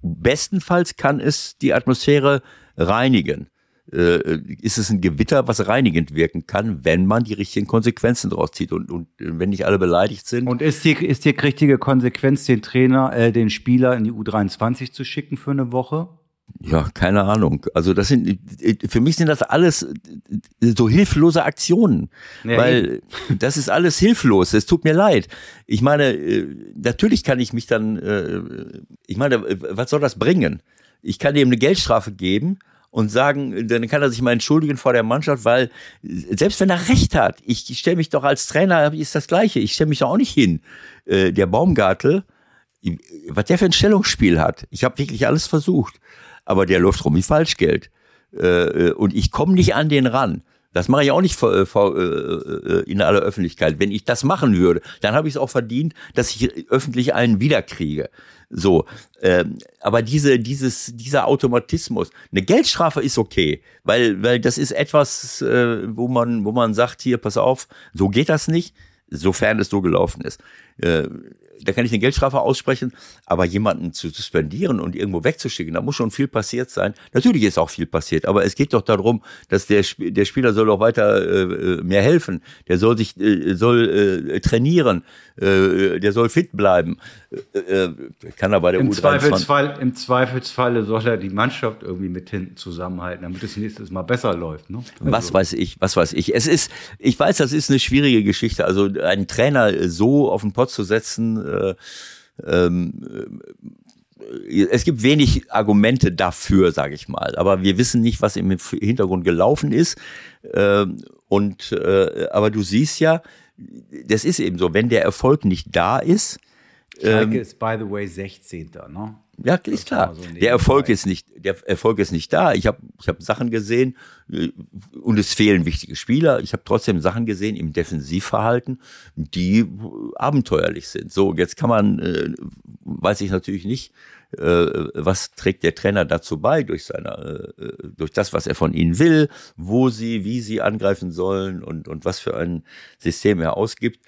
Bestenfalls kann es die Atmosphäre reinigen. Äh, ist es ein Gewitter, was reinigend wirken kann, wenn man die richtigen Konsequenzen draus zieht und, und wenn nicht alle beleidigt sind. Und ist die, ist die richtige Konsequenz, den Trainer, äh, den Spieler in die U23 zu schicken für eine Woche? Ja, keine Ahnung. Also das sind für mich sind das alles so hilflose Aktionen, Ja, weil das ist alles hilflos. Es tut mir leid. Ich meine, äh, natürlich kann ich mich dann, äh, ich meine, äh, was soll das bringen? Ich kann ihm eine Geldstrafe geben und sagen, dann kann er sich mal entschuldigen vor der Mannschaft, weil selbst wenn er recht hat, ich, ich stelle mich doch als Trainer, ist das Gleiche. Ich stelle mich doch auch nicht hin. Äh, Der Baumgartel, was der für ein Stellungsspiel hat. Ich habe wirklich alles versucht, aber der läuft rum wie Falschgeld. Äh, und ich komme nicht an den ran. Das mache ich auch nicht vor, vor, äh, in aller Öffentlichkeit. Wenn ich das machen würde, dann habe ich es auch verdient, dass ich öffentlich einen wiederkriege. So, ähm, aber diese, dieses, dieser Automatismus, eine Geldstrafe ist okay, weil, weil das ist etwas, äh, wo man, wo man sagt, hier, pass auf, so geht das nicht, sofern es so gelaufen ist. Äh, da kann ich eine Geldstrafe aussprechen, aber jemanden zu suspendieren und irgendwo wegzuschicken, da muss schon viel passiert sein. Natürlich ist auch viel passiert, aber es geht doch darum, dass der, Sp der Spieler soll doch weiter äh, mehr helfen, der soll sich äh, soll äh, trainieren, äh, der soll fit bleiben. Äh, kann er bei der Im, U23 Zweifelsfall, Im Zweifelsfalle soll er die Mannschaft irgendwie mit hinten zusammenhalten, damit es nächstes Mal besser läuft. Ne? Was Also, weiß ich, was weiß ich. Es ist, ich weiß, das ist eine schwierige Geschichte. Also einen Trainer so auf den Pott zu setzen, äh, ähm, äh, es gibt wenig Argumente dafür, sage ich mal. Aber wir wissen nicht, was im Hintergrund gelaufen ist. Ähm, und äh, aber du siehst ja, das ist eben so, wenn der Erfolg nicht da ist, Schalke ist, by the way, 16. Ne? Ja, ist klar. so der Erfolg ist nicht, der Erfolg ist nicht da. Ich habe ich hab Sachen gesehen äh, und es fehlen wichtige Spieler. Ich habe trotzdem Sachen gesehen im Defensivverhalten, die äh, abenteuerlich sind. So, jetzt kann man, äh, weiß ich natürlich nicht, äh, was trägt der Trainer dazu bei durch seine, äh, durch das, was er von ihnen will, wo sie, wie sie angreifen sollen und und was für ein System er ausgibt.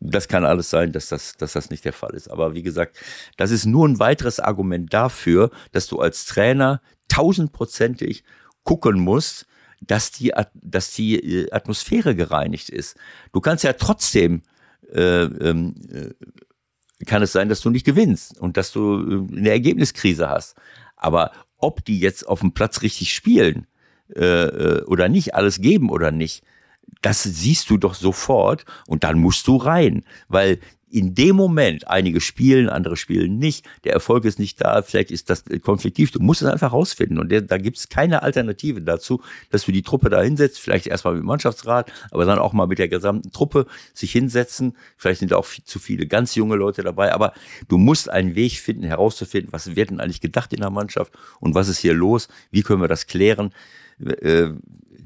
Das kann alles sein, dass das, dass das nicht der Fall ist. Aber wie gesagt, das ist nur ein weiteres Argument dafür, dass du als Trainer tausendprozentig gucken musst, dass die, dass die äh, Atmosphäre gereinigt ist. Du kannst ja trotzdem, äh, ähm, äh, kann es sein, dass du nicht gewinnst und dass du äh, eine Ergebniskrise hast. Aber ob die jetzt auf dem Platz richtig spielen äh, äh, oder nicht, alles geben oder nicht, das siehst du doch sofort und dann musst du rein, weil in dem Moment, einige spielen, andere spielen nicht, der Erfolg ist nicht da, vielleicht ist das konfliktiv, du musst es einfach rausfinden und der, da gibt es keine Alternative dazu, dass du die Truppe da hinsetzt, vielleicht erstmal mit dem Mannschaftsrat, aber dann auch mal mit der gesamten Truppe sich hinsetzen, vielleicht sind auch viel, zu viele ganz junge Leute dabei, aber du musst einen Weg finden, herauszufinden, was wird denn eigentlich gedacht in der Mannschaft und was ist hier los, wie können wir das klären, äh,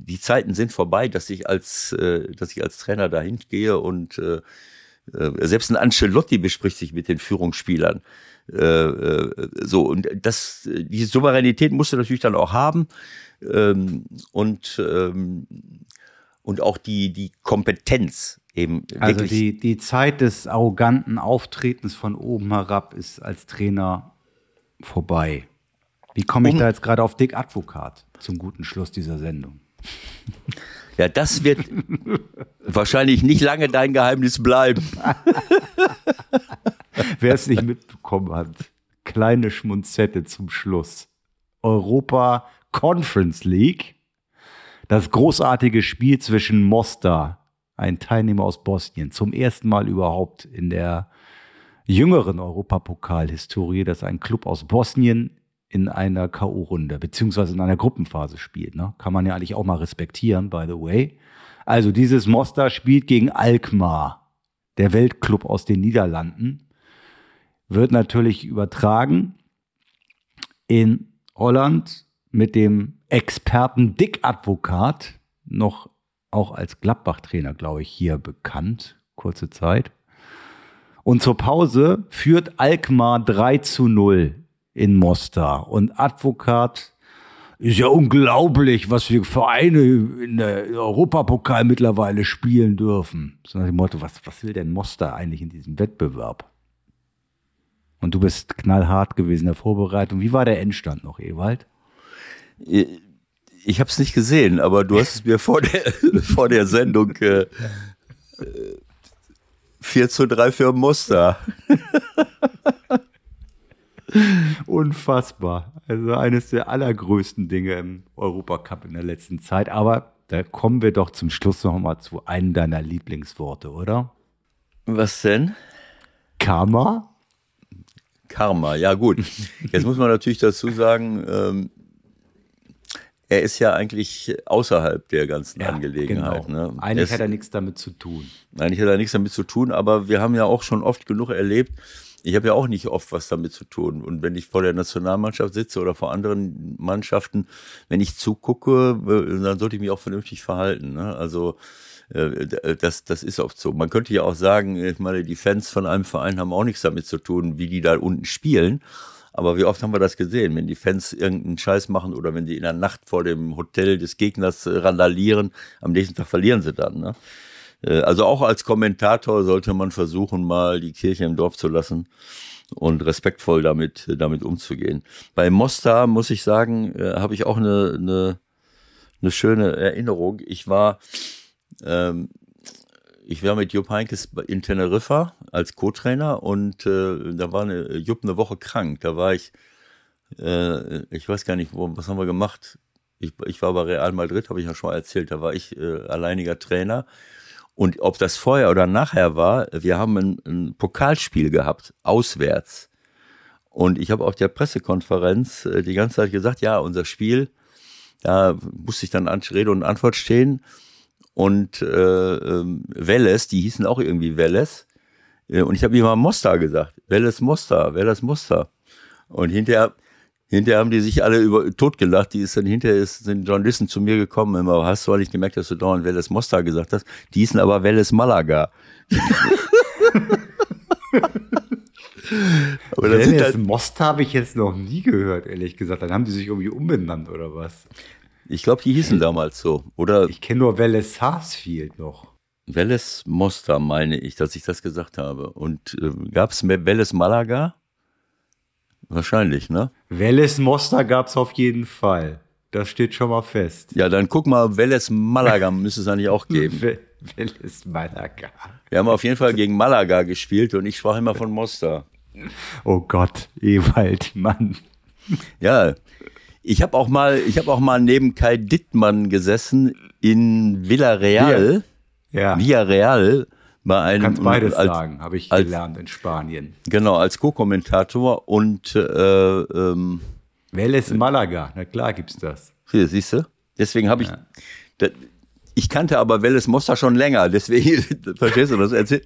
die Zeiten sind vorbei, dass ich als, äh, dass ich als Trainer dahin gehe und äh, äh, selbst ein Ancelotti bespricht sich mit den Führungsspielern. Äh, äh, so und das, diese Souveränität musst du natürlich dann auch haben ähm, und ähm, und auch die die Kompetenz eben Also die, die Zeit des arroganten Auftretens von oben herab ist als Trainer vorbei. Wie komme ich Um- da jetzt gerade auf Dick Advokat zum guten Schluss dieser Sendung? Ja, das wird wahrscheinlich nicht lange dein Geheimnis bleiben. Wer es nicht mitbekommen hat, kleine Schmunzette zum Schluss. Europa Conference League. Das großartige Spiel zwischen Mostar, ein Teilnehmer aus Bosnien, zum ersten Mal überhaupt in der jüngeren Europapokal-Historie, dass ein Club aus Bosnien in einer K.O.-Runde, beziehungsweise in einer Gruppenphase spielt. Ne? Kann man ja eigentlich auch mal respektieren, by the way. Also dieses Mostar spielt gegen Alkmaar, der Weltclub aus den Niederlanden. wird natürlich übertragen in Holland mit dem Experten Dick Advokat, noch auch als Gladbach-Trainer, glaube ich, hier bekannt, kurze Zeit. Und zur Pause führt Alkmaar 3 zu 0 in Mostar. Und Advokat ist ja unglaublich, was wir Vereine in der Europapokal mittlerweile spielen dürfen. So nach dem Motto, was, was will denn Mostar eigentlich in diesem Wettbewerb? Und du bist knallhart gewesen in der Vorbereitung. Wie war der Endstand noch, Ewald? Ich habe es nicht gesehen, aber du hast es mir vor der, vor der Sendung äh, 4 zu 3 für Muster. Unfassbar. Also eines der allergrößten Dinge im Europacup in der letzten Zeit. Aber da kommen wir doch zum Schluss noch mal zu einem deiner Lieblingsworte, oder? Was denn? Karma? Karma, ja gut. Jetzt muss man natürlich dazu sagen, ähm, er ist ja eigentlich außerhalb der ganzen ja, Angelegenheit. Genau. Ne? Eigentlich ist, hat er nichts damit zu tun. Eigentlich hat er nichts damit zu tun, aber wir haben ja auch schon oft genug erlebt. Ich habe ja auch nicht oft was damit zu tun. Und wenn ich vor der Nationalmannschaft sitze oder vor anderen Mannschaften, wenn ich zugucke, äh, dann sollte ich mich auch vernünftig verhalten. Ne? Also äh, das, das ist oft so. Man könnte ja auch sagen, ich meine, die Fans von einem Verein haben auch nichts damit zu tun, wie die da unten spielen. Aber wie oft haben wir das gesehen, wenn die Fans irgendeinen Scheiß machen oder wenn die in der Nacht vor dem Hotel des Gegners äh, randalieren, am nächsten Tag verlieren sie dann. Ne? Äh, also auch als Kommentator sollte man versuchen, mal die Kirche im Dorf zu lassen und respektvoll damit, damit umzugehen. Bei Mostar, muss ich sagen, habe ich auch eine, eine, eine schöne Erinnerung. Ich war ähm, ich war mit Jupp Heinkes in Teneriffa als Co-Trainer und äh, da war eine, Jupp eine Woche krank. Da war ich, äh, ich weiß gar nicht, wo, was haben wir gemacht? Ich, ich war bei Real Madrid, habe ich ja schon erzählt. Da war ich äh, alleiniger Trainer. Und ob das vorher oder nachher war, wir haben ein, ein Pokalspiel gehabt, auswärts. Und ich habe auf der Pressekonferenz äh, die ganze Zeit gesagt, ja, unser Spiel, da musste ich dann Rede und Antwort stehen und äh, ähm, Welles, die hießen auch irgendwie Welles. Äh, und ich habe immer Mostar gesagt. Welles Mostar, Welles Mostar. Und hinterher, hinterher haben die sich alle über totgelacht. Die ist dann hinterher ist, sind Journalisten zu mir gekommen. Immer, hast du eigentlich gemerkt, dass du dauernd Welles Mostar gesagt hast? Die hießen aber Welles Malaga. aber das Welles halt, Mostar habe ich jetzt noch nie gehört, ehrlich gesagt. Dann haben die sich irgendwie umbenannt oder was? Ich glaube, die hießen damals so, oder? Ich kenne nur Welles Sarsfield noch. Welles Mostar meine ich, dass ich das gesagt habe. Und äh, gab es Welles Malaga? Wahrscheinlich, ne? Welles Mostar gab es auf jeden Fall. Das steht schon mal fest. Ja, dann guck mal, Welles Malaga müsste es eigentlich auch geben. Welles Malaga. Wir haben auf jeden Fall gegen Malaga gespielt und ich sprach immer von Mostar. Oh Gott, Ewald, Mann. Ja, ich habe auch mal, ich habe auch mal neben Kai Dittmann gesessen in Villarreal. Ja. Villarreal bei einem. Du kannst beides als, sagen, habe ich als, gelernt in Spanien. Genau, als Co-Kommentator und äh, ähm, Vélez Malaga, na klar gibt's das. Hier, siehst du? Deswegen habe ich. Ja. Das, ich kannte aber Vélez Mosta schon länger, deswegen, verstehst du das?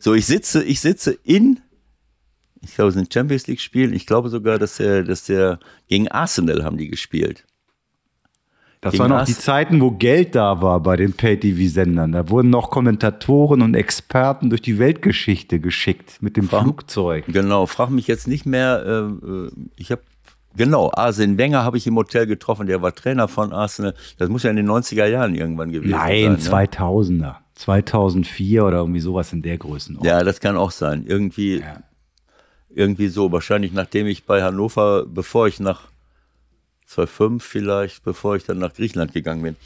So, ich sitze, ich sitze in ich glaube, es sind Champions League Spielen. Ich glaube sogar, dass der, dass der gegen Arsenal haben die gespielt. Das waren noch die Zeiten, wo Geld da war bei den Pay-TV-Sendern. Da wurden noch Kommentatoren und Experten durch die Weltgeschichte geschickt mit dem frag, Flugzeug. Genau, frag mich jetzt nicht mehr. Äh, äh ich habe genau Arsene Wenger habe ich im Hotel getroffen. Der war Trainer von Arsenal. Das muss ja in den 90er Jahren irgendwann gewesen Nein, sein. Nein, 2000er. 2004 oder irgendwie sowas in der Größenordnung. Ja, das kann auch sein. Irgendwie. Ja irgendwie so. Wahrscheinlich nachdem ich bei Hannover, bevor ich nach 2005 vielleicht, bevor ich dann nach Griechenland gegangen bin,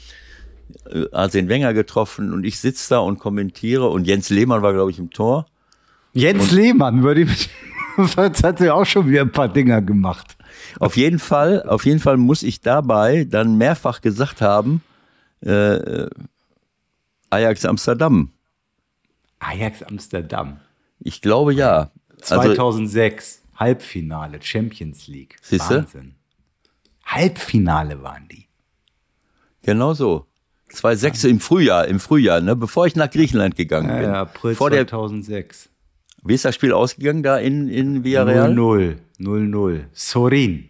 äh, Arsene Wenger getroffen und ich sitze da und kommentiere und Jens Lehmann war, glaube ich, im Tor. Jens und Lehmann, würde ich, jetzt hat er auch schon wieder ein paar Dinger gemacht. Auf jeden Fall, auf jeden Fall muss ich dabei dann mehrfach gesagt haben, äh, Ajax Amsterdam. Ajax Amsterdam. Ich glaube ja. 2006, also, Halbfinale, Champions League. Siehste? Wahnsinn. Halbfinale waren die. Genau so. 2006 im Frühjahr, im Frühjahr, ne, bevor ich nach Griechenland gegangen bin. Ja, April vor 2006. Wie ist das Spiel ausgegangen da in, in Villarreal? 0-0. 0-0. Sorin.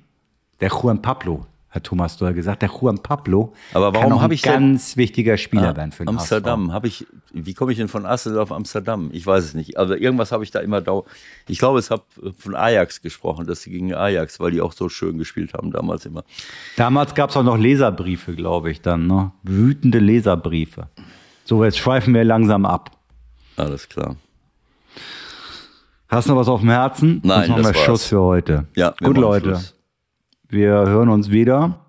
Der Juan Pablo, hat Thomas Doll gesagt. Der Juan Pablo Aber warum kann auch hab ein ich denn- ganz wichtiger Spieler Ah, werden für den Amsterdam, habe ich, wie komme ich denn von Arsenal auf Amsterdam? Ich weiß es nicht. Also irgendwas habe ich da immer da. Ich glaube, es habe von Ajax gesprochen, dass sie gegen Ajax, weil die auch so schön gespielt haben damals immer. Damals gab es auch noch Leserbriefe, glaube ich, dann. Ne? Wütende Leserbriefe. So, jetzt schweifen wir langsam ab. Alles klar. Hast du noch was auf dem Herzen? Nein, Sonst machen das wir war's. Schluss für heute. Ja, Gut, Leute. Schluss. Wir hören uns wieder.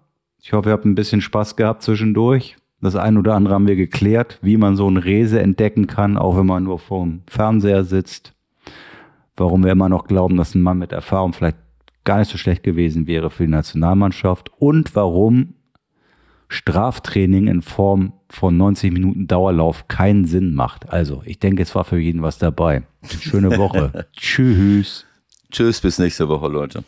Ich hoffe, ihr habt ein bisschen Spaß gehabt zwischendurch. Das ein oder andere haben wir geklärt, wie man so einen Rese entdecken kann, auch wenn man nur vorm Fernseher sitzt. Warum wir immer noch glauben, dass ein Mann mit Erfahrung vielleicht gar nicht so schlecht gewesen wäre für die Nationalmannschaft. Und warum Straftraining in Form von 90 Minuten Dauerlauf keinen Sinn macht. Also, ich denke, es war für jeden was dabei. Schöne Woche. Tschüss. Tschüss, bis nächste Woche, Leute.